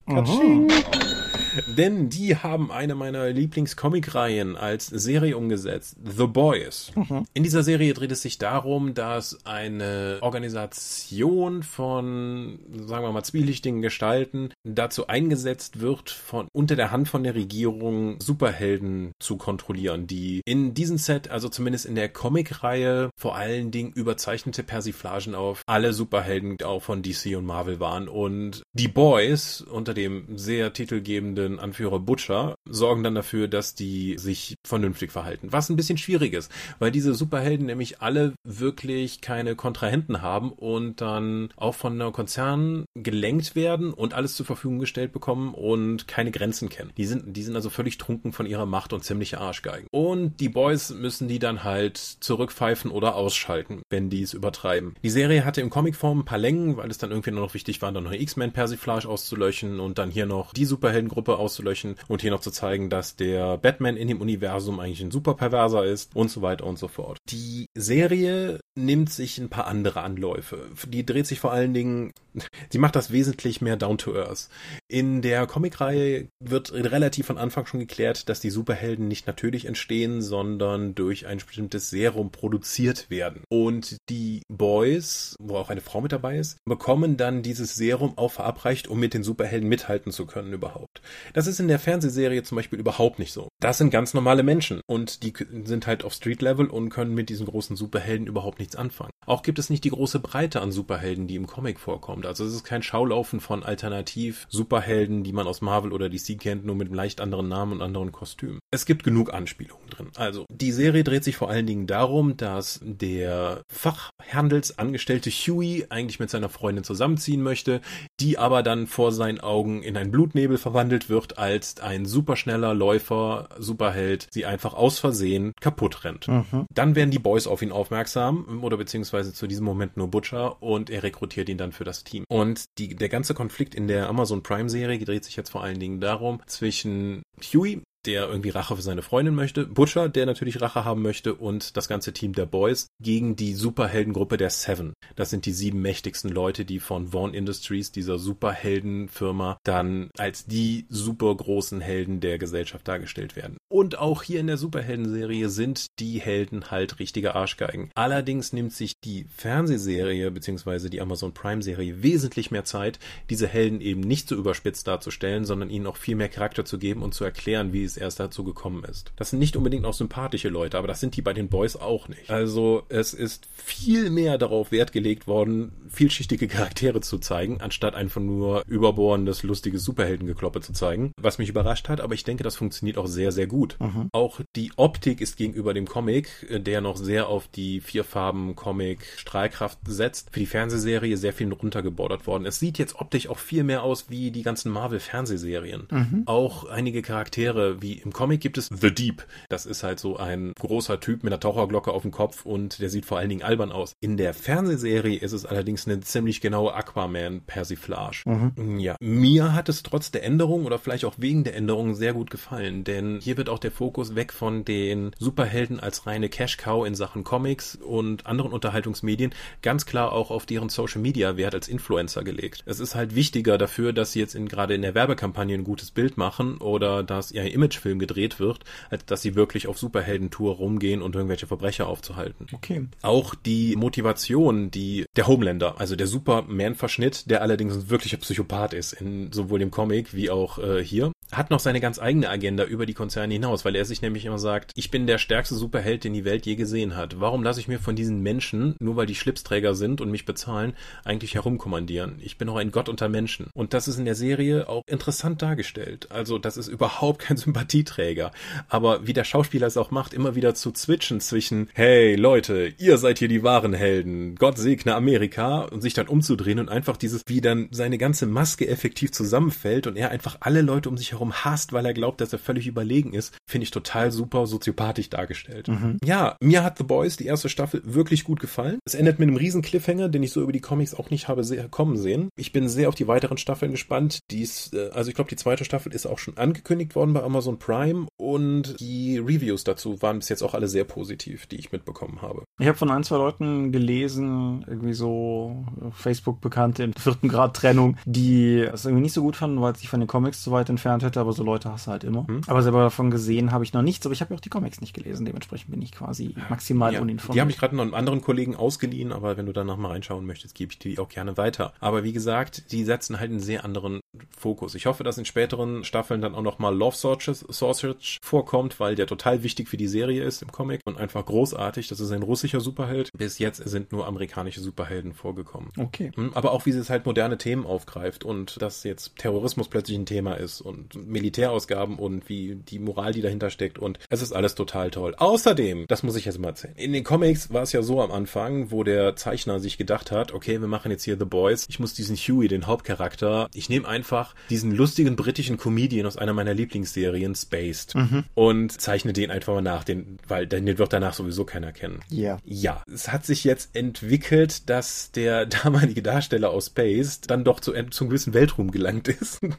[SPEAKER 3] Denn die haben eine meiner Lieblingscomic-Reihen als Serie umgesetzt, The Boys. Mhm. In dieser Serie dreht es sich darum, dass eine Organisation von, sagen wir mal, zwielichtigen Gestalten dazu eingesetzt wird, von unter der Hand von der Regierung Superhelden zu kontrollieren, die in diesem Set, also zumindest in der Comic-Reihe, vor allen Dingen überzeichnete Persiflagen auf alle Superhelden auch von DC und Marvel waren. Und die Boys unter dem sehr titelgebenden Anführer Butcher sorgen dann dafür, dass die sich vernünftig verhalten. Was ein bisschen schwierig ist, weil diese Superhelden nämlich alle wirklich keine Kontrahenten haben und dann auch von einer Konzern gelenkt werden und alles zur Verfügung gestellt bekommen und keine Grenzen kennen. Die sind, die sind also völlig trunken von ihrer Macht und ziemliche Arschgeigen. Und die Boys müssen die dann halt zurückpfeifen oder ausschalten, wenn die es übertreiben. Die Serie hatte im Comicform ein paar Längen, weil es dann irgendwie nur noch wichtig war, dann noch X-Men Persiflage auszulöschen und dann hier noch die Superheldengruppe auszulöschen und hier noch zu zeigen, dass der Batman in dem Universum eigentlich ein Superperverser ist und so weiter und so fort. Die Serie nimmt sich ein paar andere Anläufe. Die dreht sich vor allen Dingen, sie macht das wesentlich mehr down to earth. In der Comicreihe wird relativ von Anfang schon geklärt, dass die Superhelden nicht natürlich entstehen, sondern durch ein bestimmtes Serum produziert werden. Und die Boys, wo auch eine Frau mit dabei ist, bekommen dann dieses Serum auch verabreicht, um mit den Superhelden mithalten zu können überhaupt. Das ist in der Fernsehserie zum Beispiel überhaupt nicht so. Das sind ganz normale Menschen und die sind halt auf Street Level und können mit diesen großen Superhelden überhaupt nichts anfangen. Auch gibt es nicht die große Breite an Superhelden, die im Comic vorkommt. Also es ist kein Schaulaufen von Alternativ Superhelden, die man aus Marvel oder DC kennt, nur mit einem leicht anderen Namen und anderen Kostümen. Es gibt genug Anspielungen drin. Also die Serie dreht sich vor allen Dingen darum, dass der Fachhandelsangestellte Huey eigentlich mit seiner Freundin zusammenziehen möchte, die aber dann vor seinen Augen in einen Blutnebel verwandelt wird, als ein superschneller Läufer, Superheld, sie einfach aus Versehen kaputt rennt. Mhm. Dann werden die Boys auf ihn aufmerksam oder beziehungsweise zu diesem Moment nur Butcher und er rekrutiert ihn dann für das Team. Und die, der ganze Konflikt in der Amazon Prime Serie dreht sich jetzt vor allen Dingen darum, zwischen Huey, der irgendwie Rache für seine Freundin möchte, Butcher, der natürlich Rache haben möchte und das ganze Team der Boys gegen die Superheldengruppe der Seven. Das sind die sieben mächtigsten Leute, die von Vaughn Industries, dieser Superheldenfirma, dann als die super großen Helden der Gesellschaft dargestellt werden. Und auch hier in der Superhelden-Serie sind die Helden halt richtige Arschgeigen. Allerdings nimmt sich die Fernsehserie bzw. die Amazon Prime-Serie wesentlich mehr Zeit, diese Helden eben nicht so überspitzt darzustellen, sondern ihnen auch viel mehr Charakter zu geben und zu erklären, wie es erst dazu gekommen ist. Das sind nicht unbedingt auch sympathische Leute, aber das sind die bei den Boys auch nicht. Also es ist viel mehr darauf Wert gelegt worden, vielschichtige Charaktere zu zeigen, anstatt einfach nur überbohrendes, lustiges Superheldengekloppe zu zeigen, was mich überrascht hat, aber ich denke, das funktioniert auch sehr, sehr gut. Mhm. Auch die Optik ist gegenüber dem Comic, der noch sehr auf die vier Farben Comic Strahlkraft setzt, für die Fernsehserie sehr viel runtergebordert worden. Es sieht jetzt optisch auch viel mehr aus wie die ganzen Marvel Fernsehserien. Mhm. Auch einige Charaktere, wie wie im Comic gibt es The Deep. Das ist halt so ein großer Typ mit einer Taucherglocke auf dem Kopf und der sieht vor allen Dingen albern aus. In der Fernsehserie ist es allerdings eine ziemlich genaue Aquaman-Persiflage. Mhm. Ja, mir hat es trotz der Änderung oder vielleicht auch wegen der Änderung sehr gut gefallen, denn hier wird auch der Fokus weg von den Superhelden als reine Cash-Cow in Sachen Comics und anderen Unterhaltungsmedien ganz klar auch auf deren Social-Media-Wert als Influencer gelegt. Es ist halt wichtiger dafür, dass sie jetzt in, gerade in der Werbekampagne ein gutes Bild machen oder dass ihr Image Imagefilm gedreht wird, als dass sie wirklich auf Superheldentour rumgehen und irgendwelche Verbrecher aufzuhalten.
[SPEAKER 2] Okay.
[SPEAKER 3] Auch die Motivation, die der Homelander, also der Superman-Verschnitt, der allerdings ein wirklicher Psychopath ist, in sowohl dem Comic wie auch äh, hier, hat noch seine ganz eigene Agenda über die Konzerne hinaus, weil er sich nämlich immer sagt, ich bin der stärkste Superheld, den die Welt je gesehen hat. Warum lasse ich mir von diesen Menschen, nur weil die Schlipsträger sind und mich bezahlen, eigentlich herumkommandieren? Ich bin auch ein Gott unter Menschen. Und das ist in der Serie auch interessant dargestellt. Also das ist überhaupt kein Sympathieträger. Aber wie der Schauspieler es auch macht, immer wieder zu switchen zwischen, hey Leute, ihr seid hier die wahren Helden, Gott segne Amerika und sich dann umzudrehen und einfach dieses, wie dann seine ganze Maske effektiv zusammenfällt und er einfach alle Leute um sich herum hasst, weil er glaubt, dass er völlig überlegen ist, finde ich total super soziopathisch dargestellt. Mhm. Ja, mir hat The Boys, die erste Staffel, wirklich gut gefallen. Es endet mit einem riesen Cliffhanger, den ich so über die Comics auch nicht habe sehr kommen sehen. Ich bin sehr auf die weiteren Staffeln gespannt. Dies, äh, also ich glaube, die zweite Staffel ist auch schon angekündigt worden bei Amazon Prime und die Reviews dazu waren bis jetzt auch alle sehr positiv, die ich mitbekommen habe.
[SPEAKER 2] Ich habe von ein, zwei Leuten gelesen, irgendwie so Facebook-Bekannte in vierten Grad Trennung, die es irgendwie nicht so gut fanden, weil es sich von den Comics zu weit entfernt hätte, aber so Leute hast du halt immer.
[SPEAKER 3] Hm.
[SPEAKER 2] Aber selber davon gesehen habe ich noch nichts, aber ich habe ja auch die Comics nicht gelesen. Dementsprechend bin ich quasi maximal
[SPEAKER 3] Ja,
[SPEAKER 2] uninformiert.
[SPEAKER 3] die habe ich gerade noch einem anderen Kollegen ausgeliehen, aber wenn du danach mal reinschauen möchtest, gebe ich die auch gerne weiter. Aber wie gesagt, die setzen halt einen sehr anderen Fokus. Ich hoffe, dass in späteren Staffeln dann auch noch mal Love Sausage, Sausage vorkommt, weil der total wichtig für die Serie ist im Comic und einfach großartig. Das ist ein russischer Superheld. Bis jetzt sind nur amerikanische Superhelden vorgekommen.
[SPEAKER 2] okay.
[SPEAKER 3] Hm, Aber auch wie sie es halt moderne Themen aufgreift und dass jetzt Terrorismus plötzlich ein Thema ist und Militärausgaben und wie die Moral, die dahinter steckt und es ist alles total toll. Außerdem, das muss ich jetzt mal erzählen. In den Comics war es ja so am Anfang, wo der Zeichner sich gedacht hat, okay, wir machen jetzt hier The Boys. Ich muss diesen Huey, den Hauptcharakter, ich nehme einfach diesen lustigen britischen Comedian aus einer meiner Lieblingsserien, Spaced, und zeichne den einfach mal nach, den, weil den wird danach sowieso keiner kennen.
[SPEAKER 2] Ja.
[SPEAKER 3] Ja, es hat sich jetzt entwickelt, dass der damalige Darsteller aus Space dann doch zu einem zum gewissen Weltruhm gelangt ist.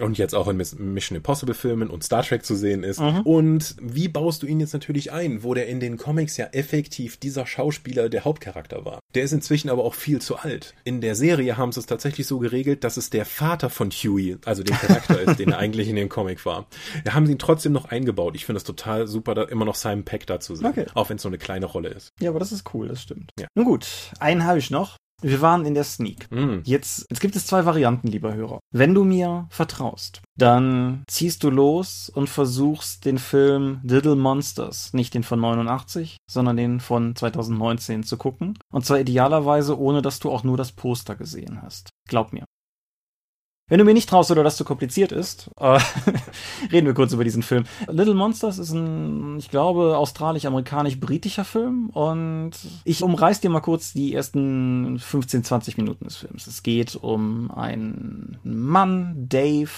[SPEAKER 3] und jetzt auch in Miss- Mission Impossible Filmen und Star Trek zu sehen ist. Und wie baust du ihn jetzt natürlich ein, wo der in den Comics ja effektiv dieser Schauspieler der Hauptcharakter war? Der ist inzwischen aber auch viel zu alt. In der Serie haben sie es tatsächlich so geregelt, dass es der Vater von Huey, also dem Charakter ist, den er eigentlich in dem Comic war. Da haben sie ihn trotzdem noch eingebaut. Ich finde es total super, da immer noch Simon Peck da zu sehen.
[SPEAKER 2] Okay.
[SPEAKER 3] Auch wenn es so eine kleine Rolle ist.
[SPEAKER 2] Ja, aber das ist cool, das stimmt.
[SPEAKER 3] Ja.
[SPEAKER 2] Nun gut, einen habe ich noch. Wir waren in der Sneak.
[SPEAKER 3] Mm.
[SPEAKER 2] Jetzt, jetzt gibt es zwei Varianten, lieber Hörer. Wenn du mir vertraust, dann ziehst du los und versuchst den Film Little Monsters, nicht den von 89, sondern den von 2019 zu gucken. Und zwar idealerweise, ohne dass du auch nur das Poster gesehen hast. Glaub mir. Wenn du mir nicht traust oder das zu kompliziert ist, äh, reden wir kurz über diesen Film. Little Monsters ist ein, ich glaube, australisch-amerikanisch-britischer Film und ich umreiß dir mal kurz die ersten 15, 20 Minuten des Films. Es geht um einen Mann, Dave,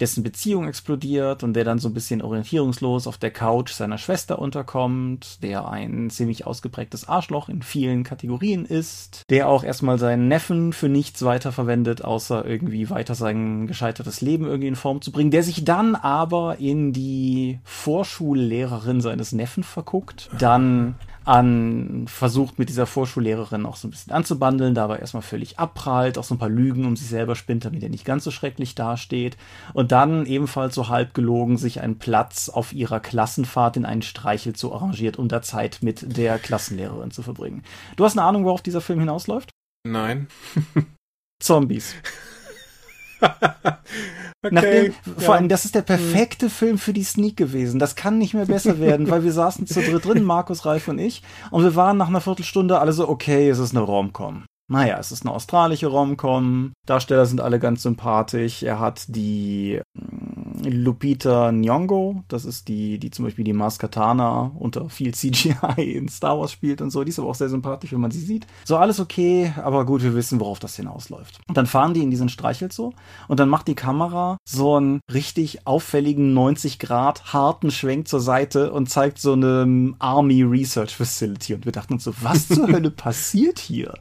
[SPEAKER 2] dessen Beziehung explodiert und der dann so ein bisschen orientierungslos auf der Couch seiner Schwester unterkommt, der ein ziemlich ausgeprägtes Arschloch in vielen Kategorien ist, der auch erstmal seinen Neffen für nichts weiterverwendet, außer irgendwie weiter sein gescheitertes Leben irgendwie in Form zu bringen, der sich dann aber in die Vorschullehrerin seines Neffen verguckt, dann an versucht mit dieser Vorschullehrerin auch so ein bisschen anzubandeln, dabei erstmal völlig abprallt, auch so ein paar Lügen um sich selber spinnt, damit er nicht ganz so schrecklich dasteht und dann ebenfalls so halb gelogen sich einen Platz auf ihrer Klassenfahrt in einen Streichel zu arrangiert, um da Zeit mit der Klassenlehrerin zu verbringen. Du hast eine Ahnung, worauf dieser Film hinausläuft?
[SPEAKER 3] Nein.
[SPEAKER 2] Zombies.
[SPEAKER 3] okay.
[SPEAKER 2] Nachdem,
[SPEAKER 3] ja.
[SPEAKER 2] vor allem, das ist der perfekte Film für die Sneak gewesen. Das kann nicht mehr besser werden, weil wir saßen zu dritt drin, Markus, Ralf und ich, und wir waren nach einer Viertelstunde alle so, okay, es ist eine Rom-Com. Naja, es ist eine australische Rom-Com. Darsteller sind alle ganz sympathisch. Er hat die Lupita Nyong'o, das ist die, die zum Beispiel die Mars Katana unter viel CGI in Star Wars spielt und so. Die ist aber auch sehr sympathisch, wenn man sie sieht. So, alles okay, aber gut, wir wissen, worauf das hinausläuft. Und dann fahren die in diesen Streichelzoo und dann macht die Kamera so einen richtig auffälligen 90 Grad harten Schwenk zur Seite und zeigt so eine Army Research Facility. Und wir dachten uns so, was zur Hölle passiert hier?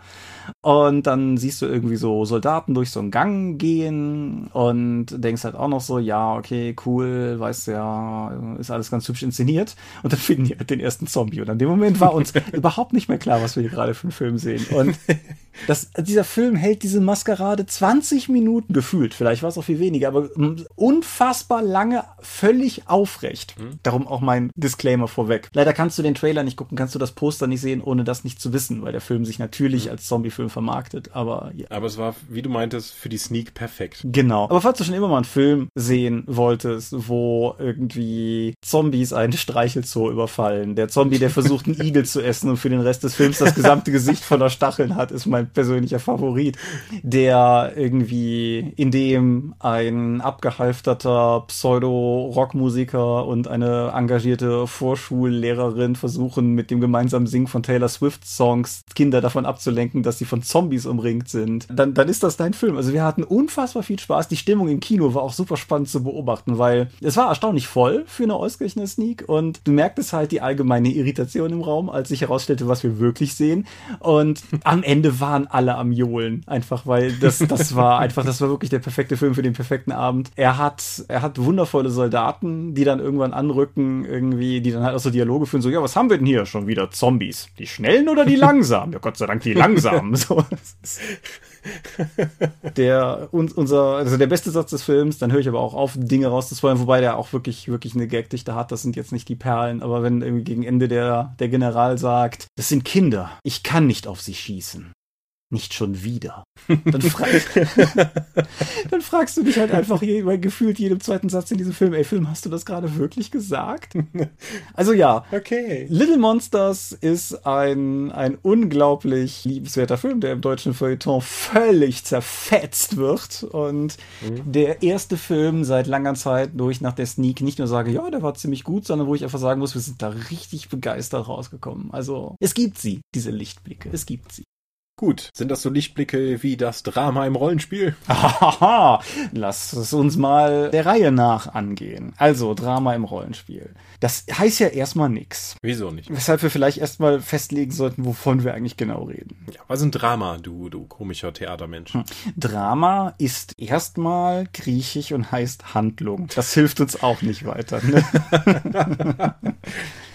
[SPEAKER 2] Und dann siehst du irgendwie so Soldaten durch so einen Gang gehen und denkst halt auch noch so, ja, okay, cool, weißt ja, ist alles ganz hübsch inszeniert. Und dann finden die halt den ersten Zombie. Und an dem Moment war uns überhaupt nicht mehr klar, was wir hier gerade für einen Film sehen. Und das, dieser Film hält diese Maskerade 20 Minuten gefühlt. Vielleicht war es auch viel weniger, aber unfassbar lange völlig aufrecht. Darum auch mein Disclaimer vorweg. Leider kannst du den Trailer nicht gucken, kannst du das Poster nicht sehen, ohne das nicht zu wissen, weil der Film sich natürlich als Zombie-Film vermarktet. Aber ja.
[SPEAKER 3] Aber es war, wie du meintest, für die Sneak perfekt.
[SPEAKER 2] Genau. Aber falls du schon immer mal einen Film sehen wolltest, wo irgendwie Zombies einen Streichelzoo überfallen, der Zombie, der versucht, einen Igel zu essen und für den Rest des Films das gesamte Gesicht voller Stacheln hat, ist mein persönlicher Favorit. Der irgendwie, in dem ein abgehalfterter Pseudo-Rockmusiker und eine engagierte Vorschullehrerin versuchen, mit dem gemeinsamen Singen von Taylor Swift-Songs Kinder davon abzulenken, dass sie von Zombies umringt sind, dann, dann ist das dein Film. Also wir hatten unfassbar viel Spaß. Die Stimmung im Kino war auch super spannend zu beobachten, weil es war erstaunlich voll für eine ausgerechnete Sneak und du merktest halt die allgemeine Irritation im Raum, als sich herausstellte, was wir wirklich sehen. Und am Ende waren alle am Johlen. Einfach, weil das, das war einfach, das war wirklich der perfekte Film für den perfekten Abend. Er hat, er hat wundervolle Soldaten, die dann irgendwann anrücken, irgendwie, die dann halt auch so Dialoge führen, so, ja, was haben wir denn hier? Schon wieder Zombies. Die schnellen oder die langsamen? Ja, Gott sei Dank die langsamen. So. der, uns, unser, also der beste Satz des Films, dann höre ich aber auch auf, Dinge rauszuspoilern, wobei der auch wirklich, wirklich eine Gagdichte hat. Das sind jetzt nicht die Perlen, aber wenn irgendwie gegen Ende der, der General sagt, das sind Kinder, ich kann nicht auf sie schießen nicht schon wieder. Dann, fra dann, fragst du dich halt einfach je, gefühlt jedem zweiten Satz in diesem Film, ey Film, hast du das gerade wirklich gesagt? Also ja,
[SPEAKER 3] okay.
[SPEAKER 2] Little Monsters ist ein, ein unglaublich liebenswerter Film, der im deutschen Feuilleton völlig zerfetzt wird und mhm. der erste Film seit langer Zeit, wo ich nach der Sneak nicht nur sage, ja, der war ziemlich gut, sondern wo ich einfach sagen muss, wir sind da richtig begeistert rausgekommen. Also es gibt sie, diese Lichtblicke, es gibt sie.
[SPEAKER 3] Gut, sind das so Lichtblicke wie das Drama im Rollenspiel?
[SPEAKER 2] Haha, lass es uns mal der Reihe nach angehen. Also, Drama im Rollenspiel. Das heißt ja erstmal nix.
[SPEAKER 3] Wieso nicht?
[SPEAKER 2] Weshalb wir vielleicht erstmal festlegen sollten, wovon wir eigentlich genau reden.
[SPEAKER 3] Ja, was ist ein Drama, du, du komischer Theatermensch? Hm.
[SPEAKER 2] Drama ist erstmal griechisch und heißt Handlung. Das hilft uns auch nicht weiter. Ne?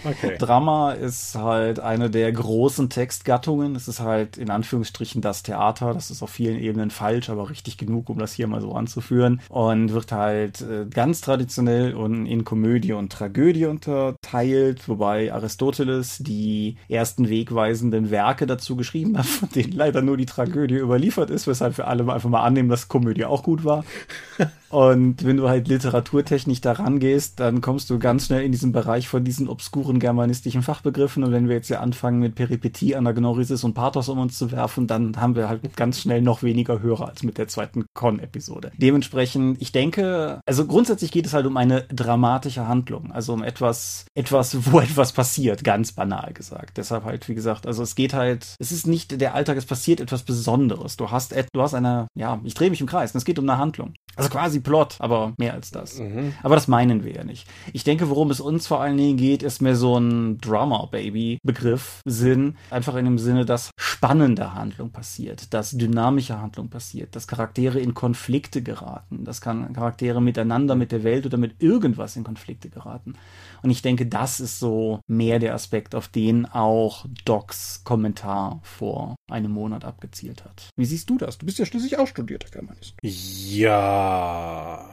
[SPEAKER 2] okay. Drama ist halt eine der großen Textgattungen. Es ist halt in Anführungsstrichen das Theater. Das ist auf vielen Ebenen falsch, aber richtig genug, um das hier mal so anzuführen. Und wird halt äh, ganz traditionell in Komödie und Tragödie unterteilt, wobei Aristoteles die ersten wegweisenden Werke dazu geschrieben hat, von denen leider nur die Tragödie überliefert ist, weshalb wir alle einfach mal annehmen, dass Komödie auch gut war. Und wenn du halt literaturtechnisch da rangehst, dann kommst du ganz schnell in diesen Bereich von diesen obskuren germanistischen Fachbegriffen. Und wenn wir jetzt ja anfangen mit Peripetie, Anagnorisis und Pathos um uns zu werfen, dann haben wir halt ganz schnell noch weniger Hörer als mit der zweiten Con-Episode. Dementsprechend, ich denke, also grundsätzlich geht es halt um eine dramatische Handlung. Also um etwas, etwas, wo etwas passiert, ganz banal gesagt. Deshalb halt, wie gesagt, also es geht halt, es ist nicht der Alltag, es passiert etwas Besonderes. Du hast, du hast eine, ja, ich drehe mich im Kreis. Es geht um eine Handlung. Also quasi Plot, aber mehr als das. Mhm. Aber das meinen wir ja nicht. Ich denke, worum es uns vor allen Dingen geht, ist mehr so ein Drama-Baby-Begriff, Sinn. Einfach in dem Sinne, dass spannende Handlung passiert, dass dynamische Handlung passiert, dass Charaktere in Konflikte geraten, dass Charaktere miteinander, mit der Welt oder mit irgendwas in Konflikte geraten. Und ich denke, das ist so mehr der Aspekt, auf den auch Docs Kommentar vor einem Monat abgezielt hat. Wie siehst du das? Du bist ja schließlich auch studierter Germanist.
[SPEAKER 3] Ja.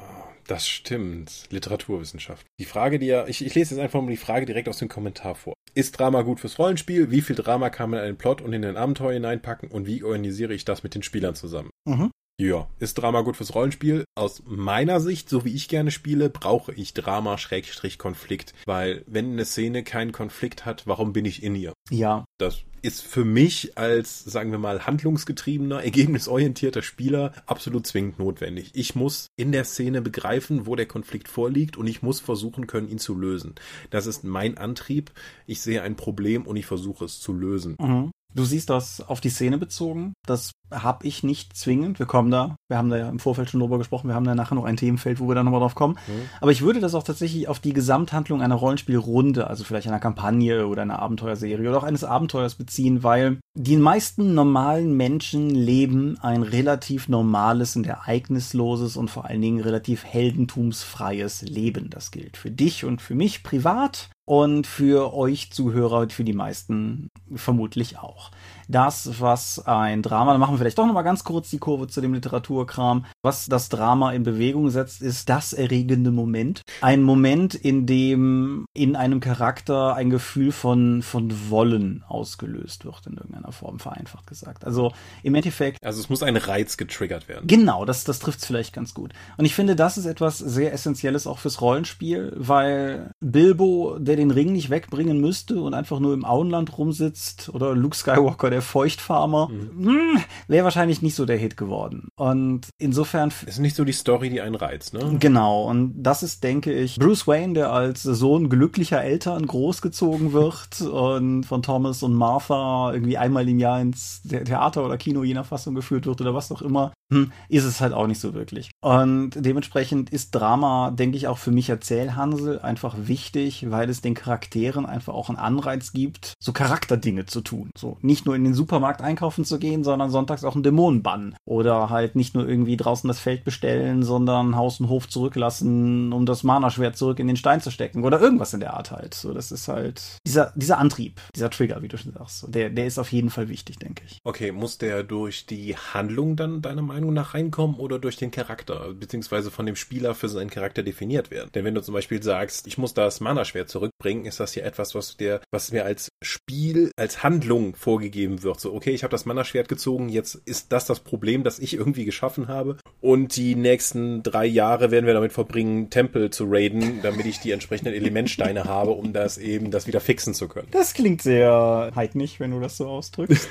[SPEAKER 3] Das stimmt. Literaturwissenschaft. Die Frage, die ja, ich, ich lese jetzt einfach mal die Frage direkt aus dem Kommentar vor. Ist Drama gut fürs Rollenspiel? Wie viel Drama kann man in einen Plot und in ein Abenteuer hineinpacken? Und wie organisiere ich das mit den Spielern zusammen? Mhm. Ja, ist Drama gut fürs Rollenspiel? Aus meiner Sicht, so wie ich gerne spiele, brauche ich Drama Schrägstrich Konflikt, weil wenn eine Szene keinen Konflikt hat, warum bin ich in ihr?
[SPEAKER 2] Ja.
[SPEAKER 3] Das ist für mich als, sagen wir mal, handlungsgetriebener, ergebnisorientierter Spieler absolut zwingend notwendig. Ich muss in der Szene begreifen, wo der Konflikt vorliegt und ich muss versuchen können, ihn zu lösen. Das ist mein Antrieb. Ich sehe ein Problem und ich versuche es zu lösen.
[SPEAKER 2] Mhm. Du siehst das auf die Szene bezogen. Das habe ich nicht zwingend. Wir kommen da, wir haben da ja im Vorfeld schon drüber gesprochen, wir haben da nachher noch ein Themenfeld, wo wir da nochmal drauf kommen. Mhm. Aber ich würde das auch tatsächlich auf die Gesamthandlung einer Rollenspielrunde, also vielleicht einer Kampagne oder einer Abenteuerserie oder auch eines Abenteuers beziehen, weil die meisten normalen Menschen leben ein relativ normales und ereignisloses und vor allen Dingen relativ heldentumsfreies Leben. Das gilt für dich und für mich privat und für euch Zuhörer, für die meisten vermutlich auch das, was ein Drama, da machen wir vielleicht doch nochmal ganz kurz die Kurve zu dem Literaturkram, was das Drama in Bewegung setzt, ist das erregende Moment. Ein Moment, in dem in einem Charakter ein Gefühl von, von Wollen ausgelöst wird, in irgendeiner Form, vereinfacht gesagt. Also im Endeffekt.
[SPEAKER 3] Also es muss ein Reiz getriggert werden.
[SPEAKER 2] Genau, das, das trifft es vielleicht ganz gut. Und ich finde, das ist etwas sehr Essentielles auch fürs Rollenspiel, weil Bilbo, der den Ring nicht wegbringen müsste und einfach nur im Auenland rumsitzt, oder Luke Skywalker, der der Feuchtfarmer, mhm. Hm, wäre wahrscheinlich nicht so der Hit geworden. Und insofern.
[SPEAKER 3] Es ist nicht so die Story, die einen reizt, ne?
[SPEAKER 2] Genau. Und das ist, denke ich, Bruce Wayne, der als Sohn glücklicher Eltern großgezogen wird und von Thomas und Martha irgendwie einmal im Jahr ins Theater oder Kino je nach Fassung geführt wird oder was auch immer, hm, ist es halt auch nicht so wirklich. Und dementsprechend ist Drama, denke ich, auch für mich Erzählhansel einfach wichtig, weil es den Charakteren einfach auch einen Anreiz gibt, so Charakterdinge zu tun. So nicht nur in den Supermarkt einkaufen zu gehen, sondern sonntags auch einen Dämonen bannen. Oder halt nicht nur irgendwie draußen das Feld bestellen, sondern Haus und Hof zurücklassen, um das Mana-Schwert zurück in den Stein zu stecken. Oder irgendwas in der Art halt. So, das ist halt dieser, dieser Antrieb, dieser Trigger, wie du schon sagst. Der, der ist auf jeden Fall wichtig, denke ich.
[SPEAKER 3] Okay, muss der durch die Handlung dann deiner Meinung nach reinkommen oder durch den Charakter, beziehungsweise von dem Spieler für seinen Charakter definiert werden? Denn wenn du zum Beispiel sagst, ich muss das Mana-Schwert zurückbringen, ist das ja etwas, was der, was mir als Spiel, als Handlung vorgegeben wird. So, okay, ich habe das Mana-Schwert gezogen, jetzt ist das das Problem, das ich irgendwie geschaffen habe. Und die nächsten drei Jahre werden wir damit verbringen, Tempel zu raiden, damit ich die entsprechenden Elementsteine habe, um das eben, das wieder fixen zu können.
[SPEAKER 2] Das klingt sehr heidnig, wenn du das so ausdrückst.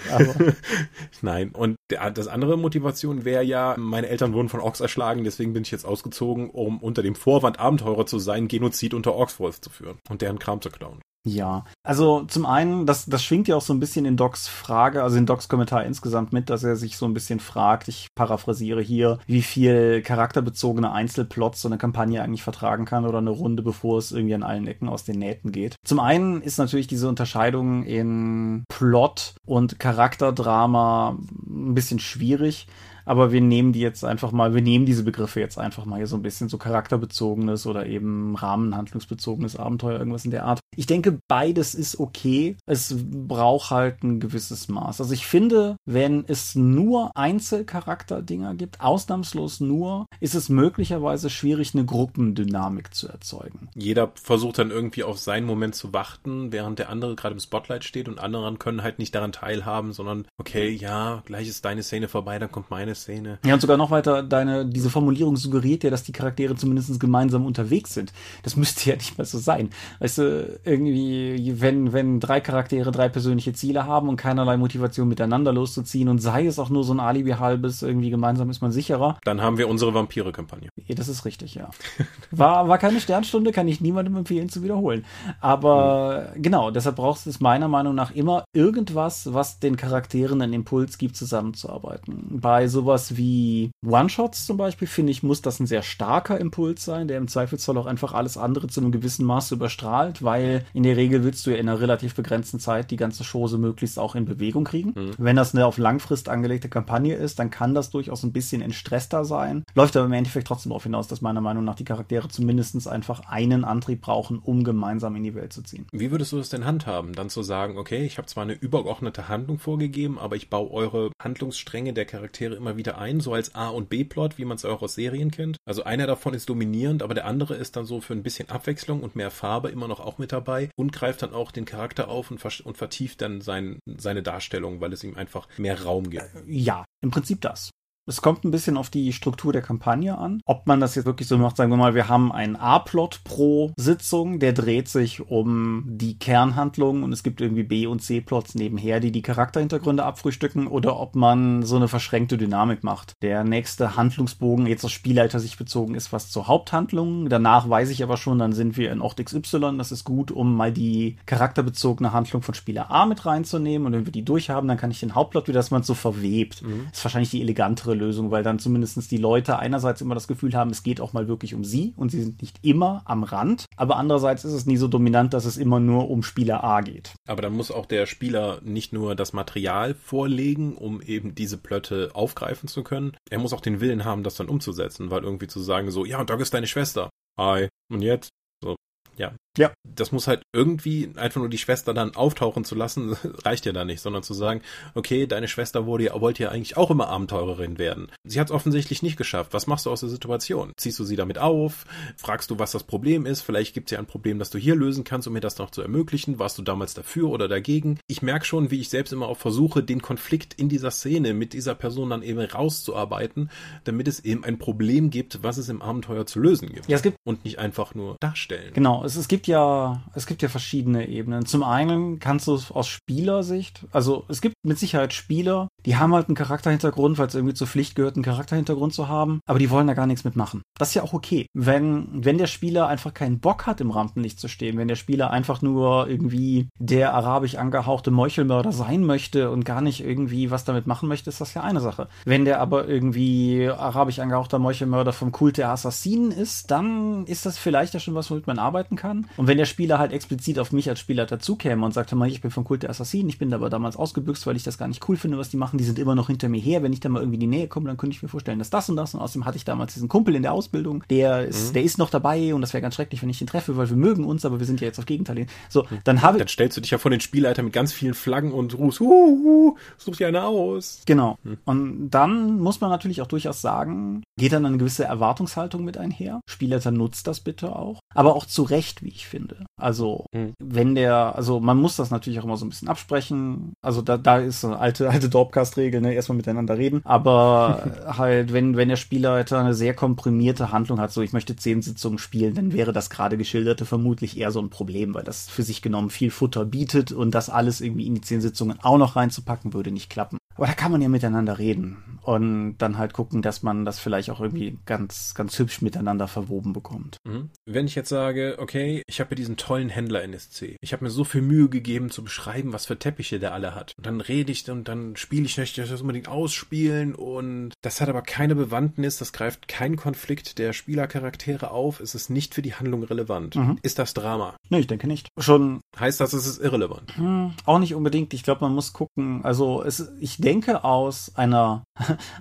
[SPEAKER 3] Nein, und das andere Motivation wäre ja, meine Eltern wurden von Orks erschlagen, deswegen bin ich jetzt ausgezogen, um unter dem Vorwand Abenteurer zu sein, Genozid unter Orks fortzuführen und deren Kram zu klauen.
[SPEAKER 2] Ja, also zum einen, das, das schwingt ja auch so ein bisschen in Docs Frage, also in Docs Kommentar insgesamt mit, dass er sich so ein bisschen fragt, ich paraphrasiere hier, wie viel charakterbezogene Einzelplots so eine Kampagne eigentlich vertragen kann oder eine Runde, bevor es irgendwie an allen Ecken aus den Nähten geht. Zum einen ist natürlich diese Unterscheidung in Plot und Charakterdrama ein bisschen schwierig aber wir nehmen die jetzt einfach mal, wir nehmen diese Begriffe jetzt einfach mal hier so ein bisschen so charakterbezogenes oder eben rahmenhandlungsbezogenes Abenteuer, irgendwas in der Art. Ich denke, beides ist okay. Es braucht halt ein gewisses Maß. Also ich finde, wenn es nur Einzelcharakterdinger gibt, ausnahmslos nur, ist es möglicherweise schwierig, eine Gruppendynamik zu erzeugen.
[SPEAKER 3] Jeder versucht dann irgendwie auf seinen Moment zu warten, während der andere gerade im Spotlight steht und anderen können halt nicht daran teilhaben, sondern okay, ja, gleich ist deine Szene vorbei, dann kommt meine Szene.
[SPEAKER 2] Ja, und sogar noch weiter, deine, diese Formulierung suggeriert ja, dass die Charaktere zumindest gemeinsam unterwegs sind. Das müsste ja nicht mehr so sein. Weißt du, irgendwie, wenn, wenn drei Charaktere drei persönliche Ziele haben und keinerlei Motivation miteinander loszuziehen und sei es auch nur so ein Alibi halbes, irgendwie gemeinsam ist man sicherer.
[SPEAKER 3] Dann haben wir unsere Vampire-Kampagne.
[SPEAKER 2] Ja, das ist richtig, ja. War, war keine Sternstunde, kann ich niemandem empfehlen zu wiederholen. Aber mhm. genau, deshalb brauchst du meiner Meinung nach immer irgendwas, was den Charakteren einen Impuls gibt, zusammenzuarbeiten. Bei so sowas wie One-Shots zum Beispiel, finde ich, muss das ein sehr starker Impuls sein, der im Zweifelsfall auch einfach alles andere zu einem gewissen Maße überstrahlt, weil in der Regel willst du ja in einer relativ begrenzten Zeit die ganze Chose möglichst auch in Bewegung kriegen. Mhm. Wenn das eine auf Langfrist angelegte Kampagne ist, dann kann das durchaus ein bisschen entstresster sein. Läuft aber im Endeffekt trotzdem darauf hinaus, dass meiner Meinung nach die Charaktere zumindest einfach einen Antrieb brauchen, um gemeinsam in die Welt zu ziehen.
[SPEAKER 3] Wie würdest du das denn handhaben? Dann zu sagen, okay, ich habe zwar eine übergeordnete Handlung vorgegeben, aber ich baue eure Handlungsstränge der Charaktere immer wieder ein, so als A- und B-Plot, wie man es auch aus Serien kennt. Also einer davon ist dominierend, aber der andere ist dann so für ein bisschen Abwechslung und mehr Farbe immer noch auch mit dabei und greift dann auch den Charakter auf und, und vertieft dann sein, seine Darstellung, weil es ihm einfach mehr Raum gibt.
[SPEAKER 2] Ja, im Prinzip das. Es kommt ein bisschen auf die Struktur der Kampagne an. Ob man das jetzt wirklich so macht, sagen wir mal, wir haben einen A-Plot pro Sitzung, der dreht sich um die Kernhandlung und es gibt irgendwie B- und C-Plots nebenher, die die Charakterhintergründe abfrühstücken oder ob man so eine verschränkte Dynamik macht. Der nächste Handlungsbogen jetzt aus Spielleiter sich bezogen ist was zur Haupthandlung. Danach weiß ich aber schon, dann sind wir in Ort XY. Das ist gut, um mal die charakterbezogene Handlung von Spieler A mit reinzunehmen und wenn wir die durchhaben, dann kann ich den Hauptplot wieder, dass man es so verwebt. Mhm. ist wahrscheinlich die elegantere Lösung, weil dann zumindest die Leute einerseits immer das Gefühl haben, es geht auch mal wirklich um sie und sie sind nicht immer am Rand, aber andererseits ist es nie so dominant, dass es immer nur um Spieler A geht.
[SPEAKER 3] Aber dann muss auch der Spieler nicht nur das Material vorlegen, um eben diese Plötte aufgreifen zu können, er muss auch den Willen haben, das dann umzusetzen, weil irgendwie zu sagen so, ja, und Doc ist deine Schwester. Hi. Und jetzt? So, ja,
[SPEAKER 2] ja.
[SPEAKER 3] Das muss halt irgendwie einfach nur die Schwester dann auftauchen zu lassen, reicht ja da nicht, sondern zu sagen, okay, deine Schwester wurde ja, wollte ja eigentlich auch immer Abenteurerin werden. Sie hat es offensichtlich nicht geschafft. Was machst du aus der Situation? Ziehst du sie damit auf? Fragst du, was das Problem ist? Vielleicht gibt es ja ein Problem, das du hier lösen kannst, um mir das noch zu ermöglichen. Warst du damals dafür oder dagegen? Ich merke schon, wie ich selbst immer auch versuche, den Konflikt in dieser Szene mit dieser Person dann eben rauszuarbeiten, damit es eben ein Problem gibt, was es im Abenteuer zu lösen gibt.
[SPEAKER 2] Ja, es gibt
[SPEAKER 3] und nicht einfach nur darstellen.
[SPEAKER 2] Genau, es, es gibt ja, es gibt ja verschiedene Ebenen. Zum einen kannst du es aus Spielersicht, also es gibt mit Sicherheit Spieler, die haben halt einen Charakterhintergrund, weil es irgendwie zur Pflicht gehört, einen Charakterhintergrund zu haben, aber die wollen da gar nichts mitmachen. Das ist ja auch okay. Wenn, wenn der Spieler einfach keinen Bock hat, im Rampenlicht zu stehen, wenn der Spieler einfach nur irgendwie der arabisch angehauchte Meuchelmörder sein möchte und gar nicht irgendwie was damit machen möchte, ist das ja eine Sache. Wenn der aber irgendwie arabisch angehauchter Meuchelmörder vom Kult der Assassinen ist, dann ist das vielleicht ja schon was, womit man arbeiten kann. Und wenn der Spieler halt explizit auf mich als Spieler dazukäme und sagte mal, ich bin vom Kult der Assassinen, ich bin da aber damals ausgebüxt, weil ich das gar nicht cool finde, was die machen, die sind immer noch hinter mir her. Wenn ich da mal irgendwie in die Nähe komme, dann könnte ich mir vorstellen, dass das und das und außerdem hatte ich damals diesen Kumpel in der Ausbildung, der ist, mhm. der ist noch dabei und das wäre ganz schrecklich, wenn ich ihn treffe, weil wir mögen uns, aber wir sind ja jetzt auf Gegenteil. So,
[SPEAKER 3] mhm. dann habe Dann stellst du dich ja vor den Spielleiter mit ganz vielen Flaggen und rufst, uh, uh, such dir eine aus.
[SPEAKER 2] Genau. Mhm. Und dann muss man natürlich auch durchaus sagen, geht dann eine gewisse Erwartungshaltung mit einher. Spielleiter nutzt das bitte auch. Aber auch zu Recht, wie ich finde. Also, mhm. wenn der, also man muss das natürlich auch immer so ein bisschen absprechen. Also da, da ist so eine alte, alte Dorpcast-Regel, ne? Erstmal miteinander reden. Aber halt, wenn, wenn der Spielleiter eine sehr komprimierte Handlung hat, so ich möchte zehn Sitzungen spielen, dann wäre das gerade geschilderte vermutlich eher so ein Problem, weil das für sich genommen viel Futter bietet und das alles irgendwie in die zehn Sitzungen auch noch reinzupacken, würde nicht klappen. Aber da kann man ja miteinander reden und dann halt gucken, dass man das vielleicht auch irgendwie ganz, ganz hübsch miteinander verwoben bekommt.
[SPEAKER 3] Mhm. Wenn ich jetzt sage, okay, ich habe diesen tollen Händler NSC. Ich habe mir so viel Mühe gegeben zu beschreiben, was für Teppiche der alle hat. Und dann rede ich und dann spiele ich, möchte das unbedingt ausspielen und das hat aber keine Bewandtnis, das greift keinen Konflikt der Spielercharaktere auf, es ist nicht für die Handlung relevant. Mhm. Ist das Drama?
[SPEAKER 2] Nee, ich denke nicht. Schon.
[SPEAKER 3] Heißt das, es ist irrelevant?
[SPEAKER 2] Hm, auch nicht unbedingt. Ich glaube, man muss gucken. Also es, ich denke, aus einer,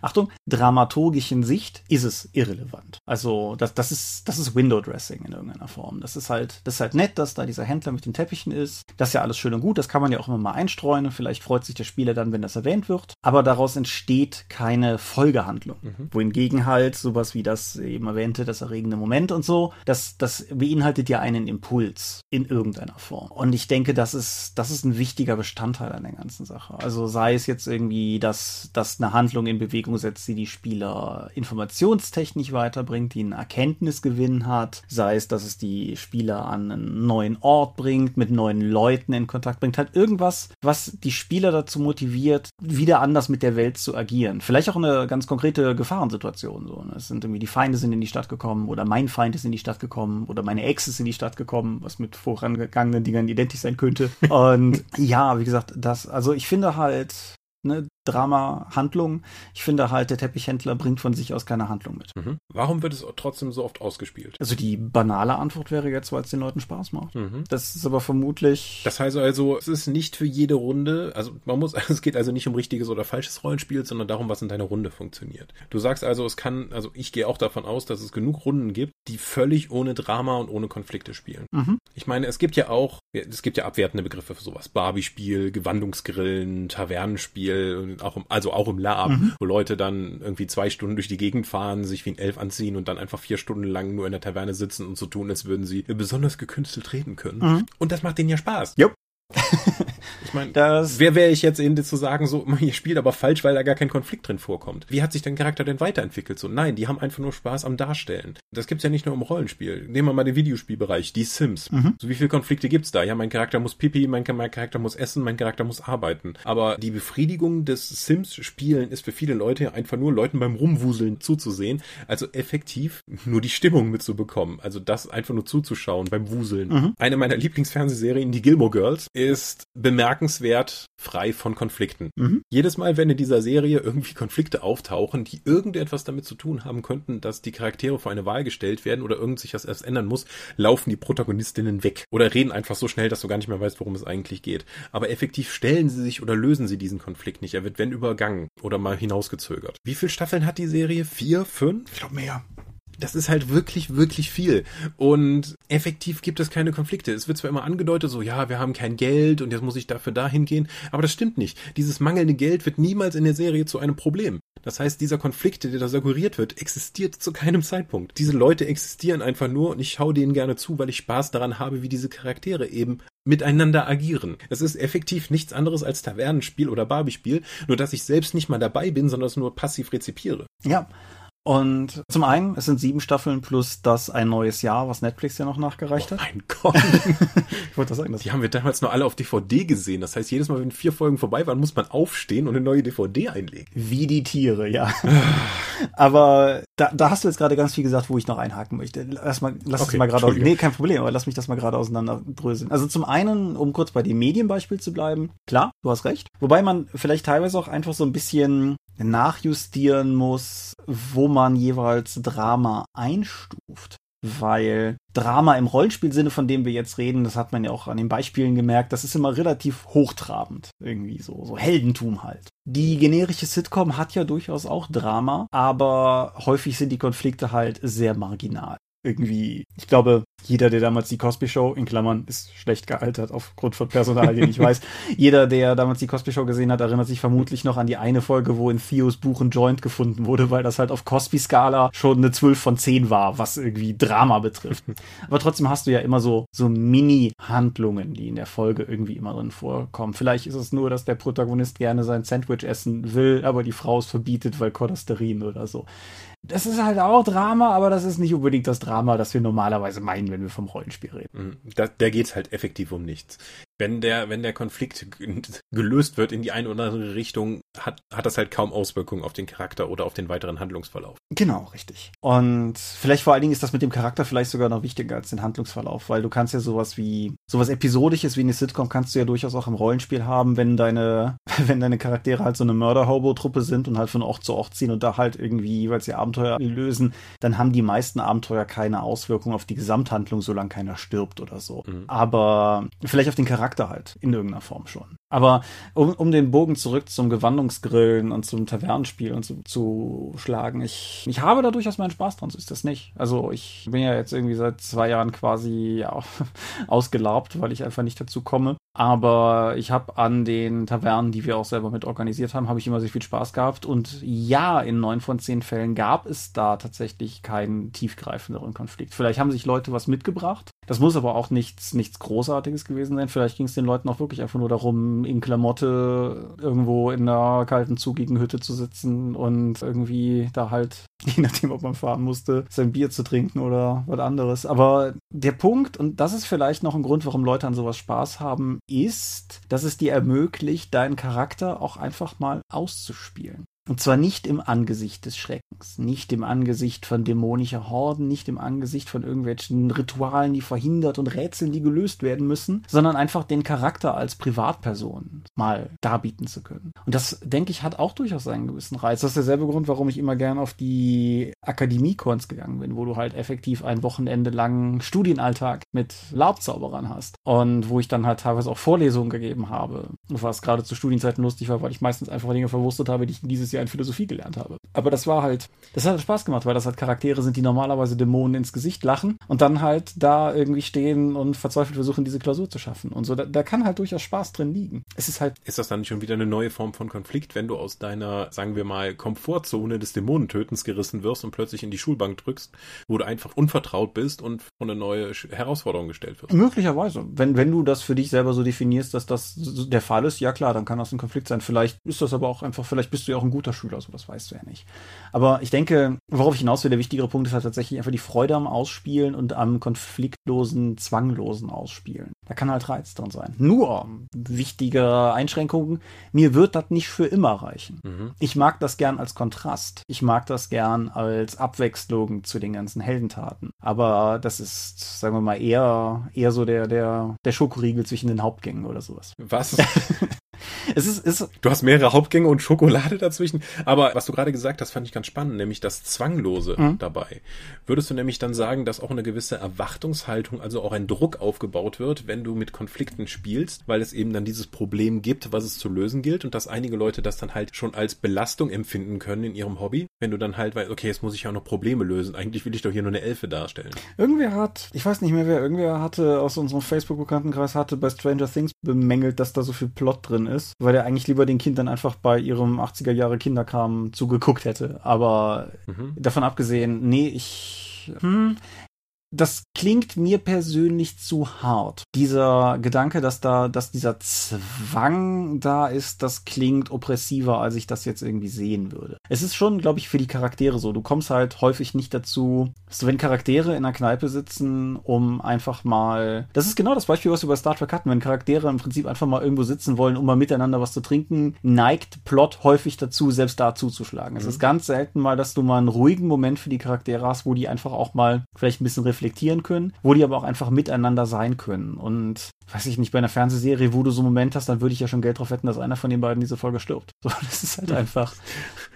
[SPEAKER 2] Achtung, dramaturgischen Sicht ist es irrelevant. Also das, das ist, das ist Window Dressing in irgendeiner Form. Das ist halt, das ist halt nett, dass da dieser Händler mit den Teppichen ist. Das ist ja alles schön und gut. Das kann man ja auch immer mal einstreuen. Vielleicht freut sich der Spieler dann, wenn das erwähnt wird. Aber daraus entsteht keine Folgehandlung. Mhm. Wohingegen halt sowas wie das eben erwähnte, das erregende Moment und so, das, das beinhaltet ja einen Impuls in irgendeiner Form. Und ich denke, das ist, das ist ein wichtiger Bestandteil an der ganzen Sache. Also sei es jetzt irgendwie, dass dass, dass eine Handlung in Bewegung setzt, die die Spieler informationstechnisch weiterbringt, die einen Erkenntnisgewinn hat, sei es, dass es die Spieler an einen neuen Ort bringt, mit neuen Leuten in Kontakt bringt, halt irgendwas, was die Spieler dazu motiviert, wieder anders mit der Welt zu agieren. Vielleicht auch eine ganz konkrete Gefahrensituation. So. Ne? Es sind irgendwie die Feinde sind in die Stadt gekommen oder mein Feind ist in die Stadt gekommen oder meine Ex ist in die Stadt gekommen, was mit vorangegangenen Dingern identisch sein könnte. Und ja, wie gesagt, das, also ich finde halt, ne, Drama, Handlung. Ich finde halt, der Teppichhändler bringt von sich aus keine Handlung mit.
[SPEAKER 3] Mhm. Warum wird es trotzdem so oft ausgespielt?
[SPEAKER 2] Also die banale Antwort wäre jetzt, weil es den Leuten Spaß macht. Mhm. Das ist aber vermutlich.
[SPEAKER 3] Das heißt also, es ist nicht für jede Runde, also man muss, es geht also nicht um richtiges oder falsches Rollenspiel, sondern darum, was in deiner Runde funktioniert. Du sagst also, es kann, also ich gehe auch davon aus, dass es genug Runden gibt, die völlig ohne Drama und ohne Konflikte spielen. Mhm. Ich meine, es gibt ja auch, es gibt ja abwertende Begriffe für sowas. Barbie-Spiel, Gewandungsgrillen, Tavernenspiel auch im, also auch im Lab, mhm. wo Leute dann irgendwie zwei Stunden durch die Gegend fahren, sich wie ein Elf anziehen und dann einfach vier Stunden lang nur in der Taverne sitzen und so tun, als würden sie besonders gekünstelt reden können. Mhm. Und das macht denen ja Spaß.
[SPEAKER 2] Jupp.
[SPEAKER 3] Ich meine, wer wäre ich jetzt eben zu sagen, so, ihr spielt aber falsch, weil da gar kein Konflikt drin vorkommt. Wie hat sich dein Charakter denn weiterentwickelt? So, nein, die haben einfach nur Spaß am Darstellen. Das gibt's ja nicht nur im Rollenspiel. Nehmen wir mal den Videospielbereich, die Sims. Mhm. So, wie viele Konflikte gibt's da? Ja, mein Charakter muss pipi, mein, mein Charakter muss essen, mein Charakter muss arbeiten. Aber die Befriedigung des Sims-Spielen ist für viele Leute einfach nur Leuten beim Rumwuseln zuzusehen. Also effektiv nur die Stimmung mitzubekommen. Also das einfach nur zuzuschauen beim Wuseln. Mhm. Eine meiner Lieblingsfernsehserien, die Gilmore Girls, ist bemerkenswert frei von Konflikten. Mhm. Jedes Mal, wenn in dieser Serie irgendwie Konflikte auftauchen, die irgendetwas damit zu tun haben könnten, dass die Charaktere vor eine Wahl gestellt werden oder irgend sich das erst ändern muss, laufen die Protagonistinnen weg oder reden einfach so schnell, dass du gar nicht mehr weißt, worum es eigentlich geht. Aber effektiv stellen sie sich oder lösen sie diesen Konflikt nicht. Er wird wenn übergangen oder mal hinausgezögert. Wie viele Staffeln hat die Serie? Vier, fünf?
[SPEAKER 2] Ich glaube mehr
[SPEAKER 3] das ist halt wirklich, wirklich viel. Und effektiv gibt es keine Konflikte. Es wird zwar immer angedeutet, so, ja, wir haben kein Geld und jetzt muss ich dafür dahin gehen, aber das stimmt nicht. Dieses mangelnde Geld wird niemals in der Serie zu einem Problem. Das heißt, dieser Konflikt, der da suggeriert wird, existiert zu keinem Zeitpunkt. Diese Leute existieren einfach nur und ich schaue denen gerne zu, weil ich Spaß daran habe, wie diese Charaktere eben miteinander agieren. Es ist effektiv nichts anderes als Tavernenspiel oder Barbie-Spiel, nur dass ich selbst nicht mal dabei bin, sondern es nur passiv rezipiere.
[SPEAKER 2] Ja, und zum einen, es sind sieben Staffeln plus das ein neues Jahr, was Netflix ja noch nachgereicht hat.
[SPEAKER 3] Oh mein Gott. ich wollte das sagen. Das die haben wir damals nur alle auf DVD gesehen. Das heißt, jedes Mal, wenn vier Folgen vorbei waren, muss man aufstehen und eine neue DVD einlegen.
[SPEAKER 2] Wie die Tiere, ja. aber da, da hast du jetzt gerade ganz viel gesagt, wo ich noch einhaken möchte. Lass mal, lass okay, mal gerade, nee, kein Problem, aber lass mich das mal gerade auseinanderdröseln. Also zum einen, um kurz bei dem Medienbeispiel zu bleiben, klar, du hast recht. Wobei man vielleicht teilweise auch einfach so ein bisschen nachjustieren muss, wo man jeweils Drama einstuft. weil Drama im Rollenspielsinne, von dem wir jetzt reden, das hat man ja auch an den Beispielen gemerkt, das ist immer relativ hochtrabend. Irgendwie so, so Heldentum halt. Die generische Sitcom hat ja durchaus auch Drama, aber häufig sind die Konflikte halt sehr marginal irgendwie, ich glaube, jeder, der damals die Cosby Show, in Klammern, ist schlecht gealtert aufgrund von Personal, den ich weiß. Jeder, der damals die Cosby Show gesehen hat, erinnert sich vermutlich noch an die eine Folge, wo in Theos Buch ein Joint gefunden wurde, weil das halt auf Cosby-Skala schon eine 12 von 10 war, was irgendwie Drama betrifft. Aber trotzdem hast du ja immer so, so Mini-Handlungen, die in der Folge irgendwie immer drin vorkommen. Vielleicht ist es nur, dass der Protagonist gerne sein Sandwich essen will, aber die Frau es verbietet, weil Cholesterin oder so das ist halt auch Drama, aber das ist nicht unbedingt das Drama, das wir normalerweise meinen, wenn wir vom Rollenspiel reden.
[SPEAKER 3] Mhm. Da, da geht es halt effektiv um nichts wenn der, wenn der Konflikt gelöst wird in die eine oder andere Richtung, hat, hat das halt kaum Auswirkungen auf den Charakter oder auf den weiteren Handlungsverlauf.
[SPEAKER 2] Genau, richtig. Und vielleicht vor allen Dingen ist das mit dem Charakter vielleicht sogar noch wichtiger als den Handlungsverlauf, weil du kannst ja sowas wie, sowas Episodisches wie eine Sitcom kannst du ja durchaus auch im Rollenspiel haben, wenn deine, wenn deine Charaktere halt so eine Mörder-Hobo-Truppe sind und halt von Ort zu Ort ziehen und da halt irgendwie jeweils ihr Abenteuer lösen, dann haben die meisten Abenteuer keine Auswirkungen auf die Gesamthandlung, solange keiner stirbt oder so. Mhm. Aber vielleicht auf den Charakter Charakter halt, in irgendeiner Form schon. Aber um, um den Bogen zurück zum Gewandungsgrillen und zum Tavernenspiel und so, zu schlagen, ich, ich habe da durchaus meinen Spaß dran, so ist das nicht. Also ich bin ja jetzt irgendwie seit zwei Jahren quasi ja, ausgelaubt, weil ich einfach nicht dazu komme. Aber ich habe an den Tavernen, die wir auch selber mit organisiert haben, habe ich immer sehr viel Spaß gehabt. Und ja, in neun von zehn Fällen gab es da tatsächlich keinen tiefgreifenderen Konflikt. Vielleicht haben sich Leute was mitgebracht. Das muss aber auch nichts, nichts Großartiges gewesen sein. Vielleicht ging es den Leuten auch wirklich einfach nur darum, in Klamotte irgendwo in einer kalten, zugigen Hütte zu sitzen und irgendwie da halt, je nachdem, ob man fahren musste, sein Bier zu trinken oder was anderes. Aber der Punkt, und das ist vielleicht noch ein Grund, warum Leute an sowas Spaß haben, ist, dass es dir ermöglicht, deinen Charakter auch einfach mal auszuspielen. Und zwar nicht im Angesicht des Schreckens, nicht im Angesicht von dämonischer Horden, nicht im Angesicht von irgendwelchen Ritualen, die verhindert und Rätseln, die gelöst werden müssen, sondern einfach den Charakter als Privatperson mal darbieten zu können. Und das, denke ich, hat auch durchaus einen gewissen Reiz. Das ist derselbe Grund, warum ich immer gern auf die Akademie-Cons gegangen bin, wo du halt effektiv ein Wochenende lang Studienalltag mit Laubzauberern hast. Und wo ich dann halt teilweise auch Vorlesungen gegeben habe. Was gerade zu Studienzeiten lustig war, weil ich meistens einfach Dinge verwurstet habe, die ich dieses Jahr Jahr in Philosophie gelernt habe. Aber das war halt, das hat Spaß gemacht, weil das halt Charaktere sind, die normalerweise Dämonen ins Gesicht lachen und dann halt da irgendwie stehen und verzweifelt versuchen, diese Klausur zu schaffen. Und so, da, da kann halt durchaus Spaß drin liegen. Es ist halt.
[SPEAKER 3] Ist das dann schon wieder eine neue Form von Konflikt, wenn du aus deiner, sagen wir mal, Komfortzone des Dämonentötens gerissen wirst und plötzlich in die Schulbank drückst, wo du einfach unvertraut bist und von eine neue Herausforderung gestellt wirst?
[SPEAKER 2] Möglicherweise. Wenn, wenn du das für dich selber so definierst, dass das der Fall ist, ja klar, dann kann das ein Konflikt sein. Vielleicht ist das aber auch einfach, vielleicht bist du ja auch ein guter Schüler, so das weißt du ja nicht. Aber ich denke, worauf ich hinaus will, der wichtigere Punkt ist halt tatsächlich einfach die Freude am Ausspielen und am konfliktlosen, zwanglosen Ausspielen. Da kann halt Reiz drin sein. Nur, wichtige Einschränkungen, mir wird das nicht für immer reichen. Mhm. Ich mag das gern als Kontrast. Ich mag das gern als Abwechslung zu den ganzen Heldentaten. Aber das ist, sagen wir mal, eher, eher so der, der, der Schokoriegel zwischen den Hauptgängen oder sowas.
[SPEAKER 3] Was?
[SPEAKER 2] Es ist, ist,
[SPEAKER 3] du hast mehrere Hauptgänge und Schokolade dazwischen. Aber was du gerade gesagt hast, fand ich ganz spannend, nämlich das Zwanglose mhm. dabei. Würdest du nämlich dann sagen, dass auch eine gewisse Erwartungshaltung, also auch ein Druck aufgebaut wird, wenn du mit Konflikten spielst, weil es eben dann dieses Problem gibt, was es zu lösen gilt und dass einige Leute das dann halt schon als Belastung empfinden können in ihrem Hobby, wenn du dann halt weißt, okay, jetzt muss ich auch noch Probleme lösen. Eigentlich will ich doch hier nur eine Elfe darstellen.
[SPEAKER 2] Irgendwer hat, ich weiß nicht mehr wer, irgendwer hatte aus unserem Facebook-Bekanntenkreis hatte bei Stranger Things bemängelt, dass da so viel Plot drin ist, weil er eigentlich lieber den Kindern einfach bei ihrem 80er Jahre Kinderkram zugeguckt hätte. Aber mhm. davon abgesehen, nee, ich. Hm, das klingt mir persönlich zu hart. Dieser Gedanke, dass da, dass dieser Zwang da ist, das klingt oppressiver, als ich das jetzt irgendwie sehen würde. Es ist schon, glaube ich, für die Charaktere so. Du kommst halt häufig nicht dazu, wenn Charaktere in einer Kneipe sitzen, um einfach mal. Das ist genau das Beispiel, was wir bei Star Trek hatten. Wenn Charaktere im Prinzip einfach mal irgendwo sitzen wollen, um mal miteinander was zu trinken, neigt Plot häufig dazu, selbst da zuzuschlagen. Mhm. Es ist ganz selten mal, dass du mal einen ruhigen Moment für die Charaktere hast, wo die einfach auch mal vielleicht ein bisschen reflektieren reflektieren können, wo die aber auch einfach miteinander sein können. Und weiß ich nicht, bei einer Fernsehserie, wo du so einen Moment hast, dann würde ich ja schon Geld drauf wetten, dass einer von den beiden diese Folge stirbt. So, das ist halt einfach.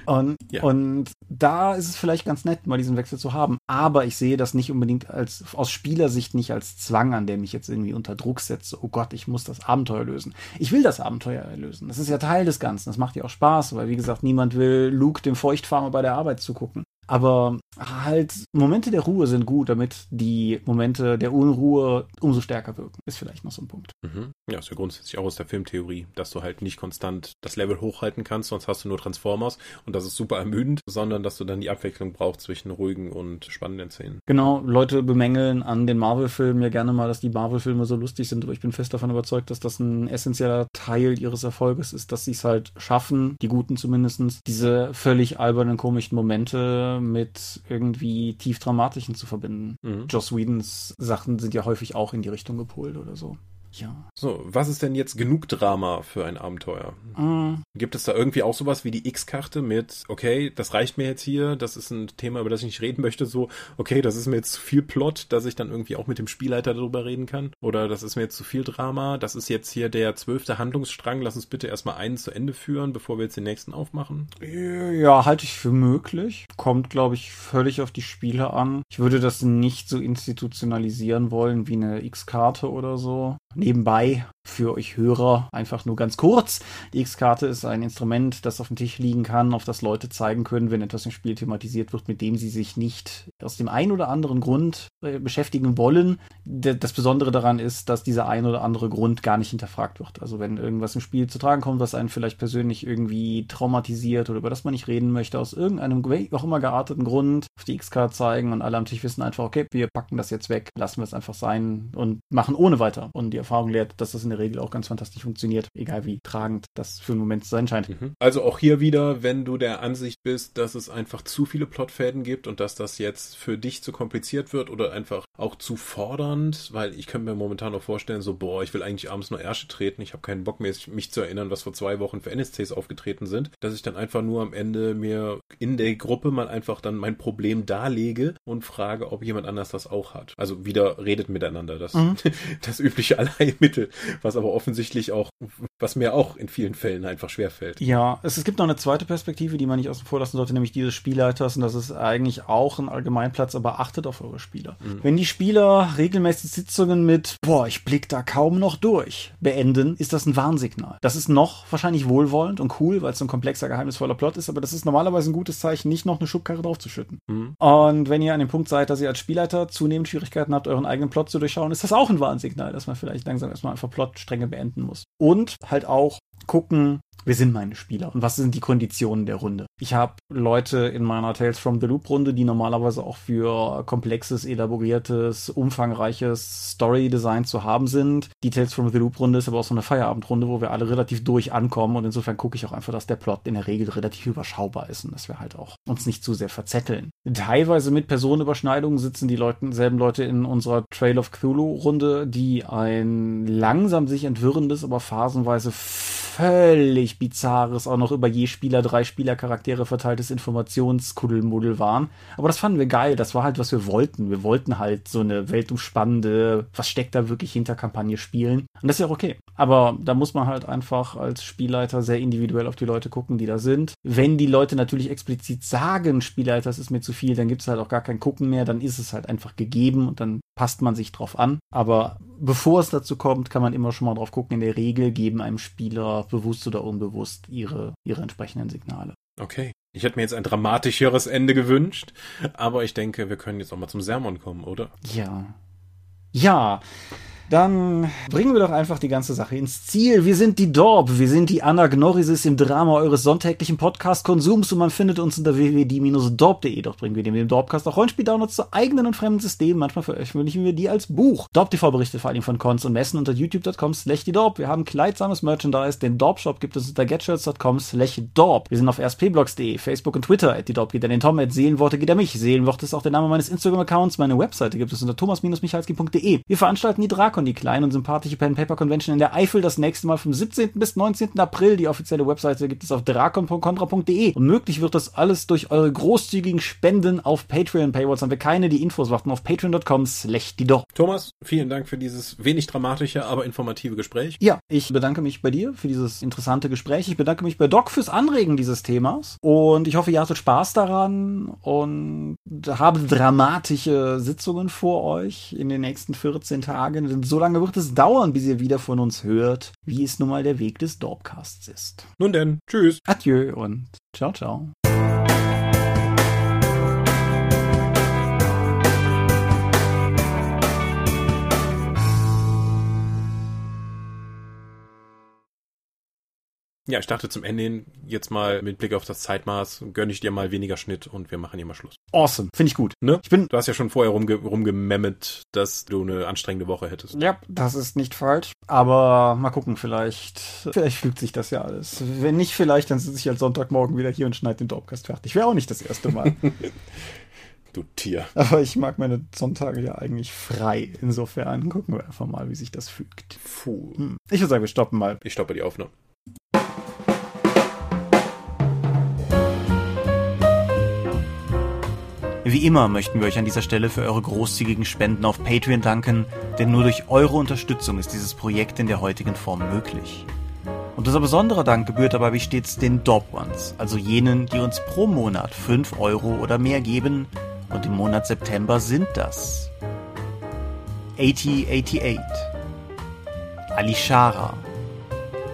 [SPEAKER 2] Und, ja. und da ist es vielleicht ganz nett, mal diesen Wechsel zu haben. Aber ich sehe das nicht unbedingt als, aus Spielersicht nicht als Zwang, an der mich jetzt irgendwie unter Druck setze. Oh Gott, ich muss das Abenteuer lösen. Ich will das Abenteuer lösen. Das ist ja Teil des Ganzen. Das macht ja auch Spaß, weil wie gesagt, niemand will Luke dem Feuchtfarmer bei der Arbeit zugucken. Aber halt, Momente der Ruhe sind gut, damit die Momente der Unruhe umso stärker wirken. Ist vielleicht noch so ein Punkt.
[SPEAKER 3] Mhm. Ja, ist ja grundsätzlich auch aus der Filmtheorie, dass du halt nicht konstant das Level hochhalten kannst, sonst hast du nur Transformers und das ist super ermüdend, sondern dass du dann die Abwechslung brauchst zwischen ruhigen und spannenden Szenen.
[SPEAKER 2] Genau, Leute bemängeln an den Marvel-Filmen ja gerne mal, dass die Marvel-Filme so lustig sind, aber ich bin fest davon überzeugt, dass das ein essentieller Teil ihres Erfolges ist, dass sie es halt schaffen, die Guten zumindestens diese völlig albernen, komischen Momente mit irgendwie tief dramatischen zu verbinden. Mhm. Joss Whedons Sachen sind ja häufig auch in die Richtung gepolt oder so. Ja.
[SPEAKER 3] So, was ist denn jetzt genug Drama für ein Abenteuer? Mm. Gibt es da irgendwie auch sowas wie die X-Karte mit, okay, das reicht mir jetzt hier, das ist ein Thema, über das ich nicht reden möchte, so, okay, das ist mir jetzt zu viel Plot, dass ich dann irgendwie auch mit dem Spielleiter darüber reden kann? Oder das ist mir jetzt zu viel Drama, das ist jetzt hier der zwölfte Handlungsstrang, lass uns bitte erstmal einen zu Ende führen, bevor wir jetzt den nächsten aufmachen?
[SPEAKER 2] Ja, halte ich für möglich. Kommt, glaube ich, völlig auf die Spiele an. Ich würde das nicht so institutionalisieren wollen wie eine X-Karte oder so. Nebenbei für euch Hörer einfach nur ganz kurz. Die X-Karte ist ein Instrument, das auf dem Tisch liegen kann, auf das Leute zeigen können, wenn etwas im Spiel thematisiert wird, mit dem sie sich nicht aus dem einen oder anderen Grund äh, beschäftigen wollen. Das Besondere daran ist, dass dieser ein oder andere Grund gar nicht hinterfragt wird. Also wenn irgendwas im Spiel zu tragen kommt, was einen vielleicht persönlich irgendwie traumatisiert oder über das man nicht reden möchte, aus irgendeinem auch immer gearteten Grund auf die X-Karte zeigen und alle am Tisch wissen einfach, okay, wir packen das jetzt weg, lassen wir es einfach sein und machen ohne weiter. Und die Erfahrung lehrt, dass das in der Regel auch ganz fantastisch funktioniert, egal wie tragend das für einen Moment zu sein scheint. Mhm.
[SPEAKER 3] Also auch hier wieder, wenn du der Ansicht bist, dass es einfach zu viele Plotfäden gibt und dass das jetzt für dich zu kompliziert wird oder einfach auch zu fordernd, weil ich könnte mir momentan noch vorstellen, so, boah, ich will eigentlich abends nur Ärsche treten, ich habe keinen Bock mehr, mich zu erinnern, was vor zwei Wochen für NSCs aufgetreten sind, dass ich dann einfach nur am Ende mir in der Gruppe mal einfach dann mein Problem darlege und frage, ob jemand anders das auch hat. Also wieder redet miteinander, das, mhm. das übliche Allheilmittel, was aber offensichtlich auch, was mir auch in vielen Fällen einfach schwerfällt.
[SPEAKER 2] Ja, es, es gibt noch eine zweite Perspektive, die man nicht außen vor lassen sollte, nämlich die des Spielleiters und das ist eigentlich auch ein Allgemeinplatz, aber achtet auf eure Spieler. Mhm. Wenn die Spieler regelmäßig Sitzungen mit, boah, ich blick da kaum noch durch, beenden, ist das ein Warnsignal. Das ist noch wahrscheinlich wohlwollend und cool, weil es so ein komplexer, geheimnisvoller Plot ist, aber das ist normalerweise ein gutes Zeichen, nicht noch eine Schubkarre draufzuschütten. Mhm. Und wenn ihr an dem Punkt seid, dass ihr als Spielleiter zunehmend Schwierigkeiten habt, euren eigenen Plot zu durchschauen, ist das auch ein Warnsignal, dass man vielleicht langsam erstmal einfach Plotstränge beenden muss. Und halt auch gucken, wer sind meine Spieler und was sind die Konditionen der Runde. Ich habe Leute in meiner Tales from the Loop Runde, die normalerweise auch für komplexes, elaboriertes, umfangreiches Story-Design zu haben sind. Die Tales from the Loop Runde ist aber auch so eine Feierabendrunde, wo wir alle relativ durch ankommen und insofern gucke ich auch einfach, dass der Plot in der Regel relativ überschaubar ist und dass wir halt auch uns nicht zu sehr verzetteln. Teilweise mit Personenüberschneidungen sitzen die Leute, selben Leute in unserer Trail of Cthulhu Runde, die ein langsam sich entwirrendes, aber phasenweise völlig bizarres, auch noch über je Spieler drei Spielercharaktere verteiltes Informationskuddelmuddel waren. Aber das fanden wir geil. Das war halt, was wir wollten. Wir wollten halt so eine weltumspannende, was steckt da wirklich hinter Kampagne spielen. Und das ist ja auch okay. Aber da muss man halt einfach als Spielleiter sehr individuell auf die Leute gucken, die da sind. Wenn die Leute natürlich explizit sagen, Spielleiter, das ist mir zu viel, dann gibt es halt auch gar kein Gucken mehr. Dann ist es halt einfach gegeben und dann passt man sich drauf an. Aber bevor es dazu kommt, kann man immer schon mal drauf gucken. In der Regel geben einem Spieler bewusst oder unbewusst ihre, ihre entsprechenden Signale.
[SPEAKER 3] Okay. Ich hätte mir jetzt ein dramatischeres Ende gewünscht, aber ich denke, wir können jetzt auch mal zum Sermon kommen, oder?
[SPEAKER 2] Ja. Ja. Dann bringen wir doch einfach die ganze Sache ins Ziel. Wir sind die Dorp, wir sind die Anagnorisis im Drama eures sonntäglichen Podcast-Konsums und man findet uns unter www.die-dorp.de. Dort bringen wir dem Dorpcast auch Rollenspiel-Downloads zu eigenen und fremden Systemen. Manchmal veröffentlichen wir die als Buch. Dorp TV berichtet vor allem von Cons und Messen unter youtube.com slash die Dorp. Wir haben kleidsames Merchandise. Den Dorp-Shop gibt es unter getshirts.com slash Dorp. Wir sind auf rspblogs.de, Facebook und Twitter. At die Dorp geht an den Tom, at Seelenworte geht er mich. Seelenworte ist auch der Name meines Instagram-Accounts. Meine Webseite gibt es unter thomas-michalski.de. Wir veranstalten die Drakon PaperCon, die kleine und sympathische Pen Paper Convention in der Eifel, das nächste Mal vom 17. bis 19. April. Die offizielle Webseite gibt es auf drakon.contra.de. Und möglich wird das alles durch eure großzügigen Spenden auf Patreon. Paywalls haben wir keine, die Infos warten auf patreon.com slash die doch.
[SPEAKER 3] Thomas, vielen Dank für dieses wenig dramatische, aber informative Gespräch.
[SPEAKER 2] Ja, ich bedanke mich bei dir für dieses interessante Gespräch. Ich bedanke mich bei Doc fürs Anregen dieses Themas. Und ich hoffe, ihr hattet Spaß daran und habt dramatische Sitzungen vor euch in den nächsten 14 Tagen. So lange wird es dauern, bis ihr wieder von uns hört, wie es nun mal der Weg des Dorpcasts ist.
[SPEAKER 3] Nun denn, tschüss.
[SPEAKER 2] Adieu und ciao, ciao.
[SPEAKER 3] Ja, ich dachte zum Ende hin jetzt mal mit Blick auf das Zeitmaß gönne ich dir mal weniger Schnitt und wir machen hier mal Schluss.
[SPEAKER 2] Awesome, finde ich gut.
[SPEAKER 3] Ne?
[SPEAKER 2] Ich bin
[SPEAKER 3] Du hast ja schon vorher rumge rumgememmet, dass du eine anstrengende Woche hättest.
[SPEAKER 2] Ja, das ist nicht falsch. Aber mal gucken, vielleicht, vielleicht fügt sich das ja alles. Wenn nicht, vielleicht, dann sitze ich halt Sonntagmorgen wieder hier und schneide den Dorpcast fertig. Wäre auch nicht das erste Mal.
[SPEAKER 3] Du Tier.
[SPEAKER 2] Aber ich mag meine Sonntage ja eigentlich frei. Insofern gucken wir einfach mal, wie sich das fügt.
[SPEAKER 3] Puh.
[SPEAKER 2] Hm. Ich würde sagen, wir stoppen mal.
[SPEAKER 3] Ich stoppe die Aufnahme.
[SPEAKER 2] Wie immer möchten wir euch an dieser Stelle für eure großzügigen Spenden auf Patreon danken, denn nur durch eure Unterstützung ist dieses Projekt in der heutigen Form möglich. Und unser besonderer Dank gebührt dabei wie stets den Dob Ones, also jenen, die uns pro Monat 5 Euro oder mehr geben, und im Monat September sind das 8088, Alishara,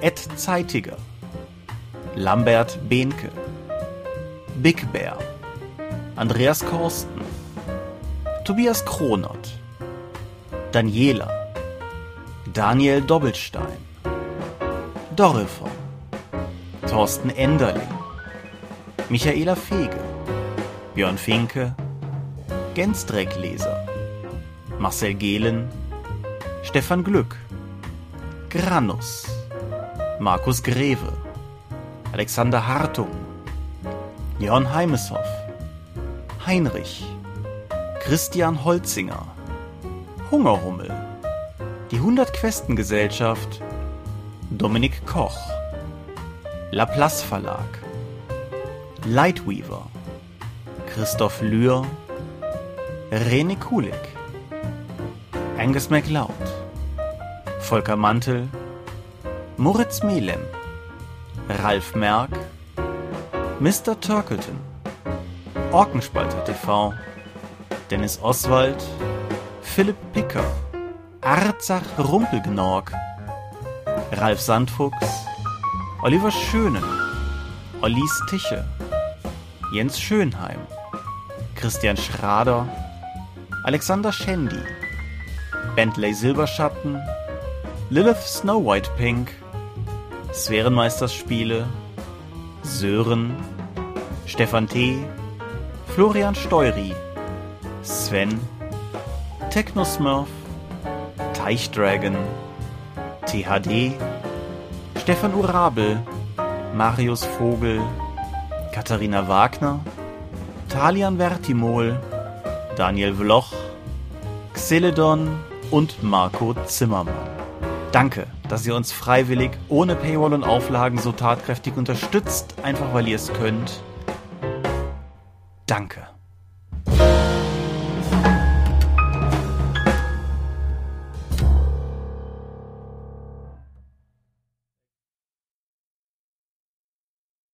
[SPEAKER 2] Ed Zeitiger, Lambert Behnke, Big Bear, Andreas Korsten, Tobias Kronert, Daniela, Daniel Doppelstein, Dorifer, Thorsten Enderling, Michaela Fege, Björn Finke, Gensdreckleser, Marcel Gehlen, Stefan Glück, Granus, Markus Greve, Alexander Hartung, Jörn Heimeshoff, Heinrich, Christian Holzinger, Hungerhummel, die 100 Questen Gesellschaft, Dominik Koch, Laplace Verlag, Lightweaver, Christoph Lühr, René Kulik, Angus MacLeod, Volker Mantel, Moritz Melem, Ralf Merck, Mr. Turkleton, Orkenspalter TV, Dennis Oswald, Philipp Picker, Arzach Rumpelgnorg, Ralf Sandfuchs, Oliver Schöne, Ollis Tische, Jens Schönheim, Christian Schrader, Alexander Schendi, Bentley Silberschatten, Lilith Snow White Pink, Sphärenmeisterspiele, Sören, Stefan T., Florian Steury, Sven, Technosmurf, Teichdragon, THD, Stefan Urabel, Marius Vogel, Katharina Wagner, Talian Vertimol, Daniel Vloch, Xeledon und Marco Zimmermann. Danke, dass ihr uns freiwillig, ohne Paywall und Auflagen so tatkräftig unterstützt, einfach weil ihr es könnt. Danke.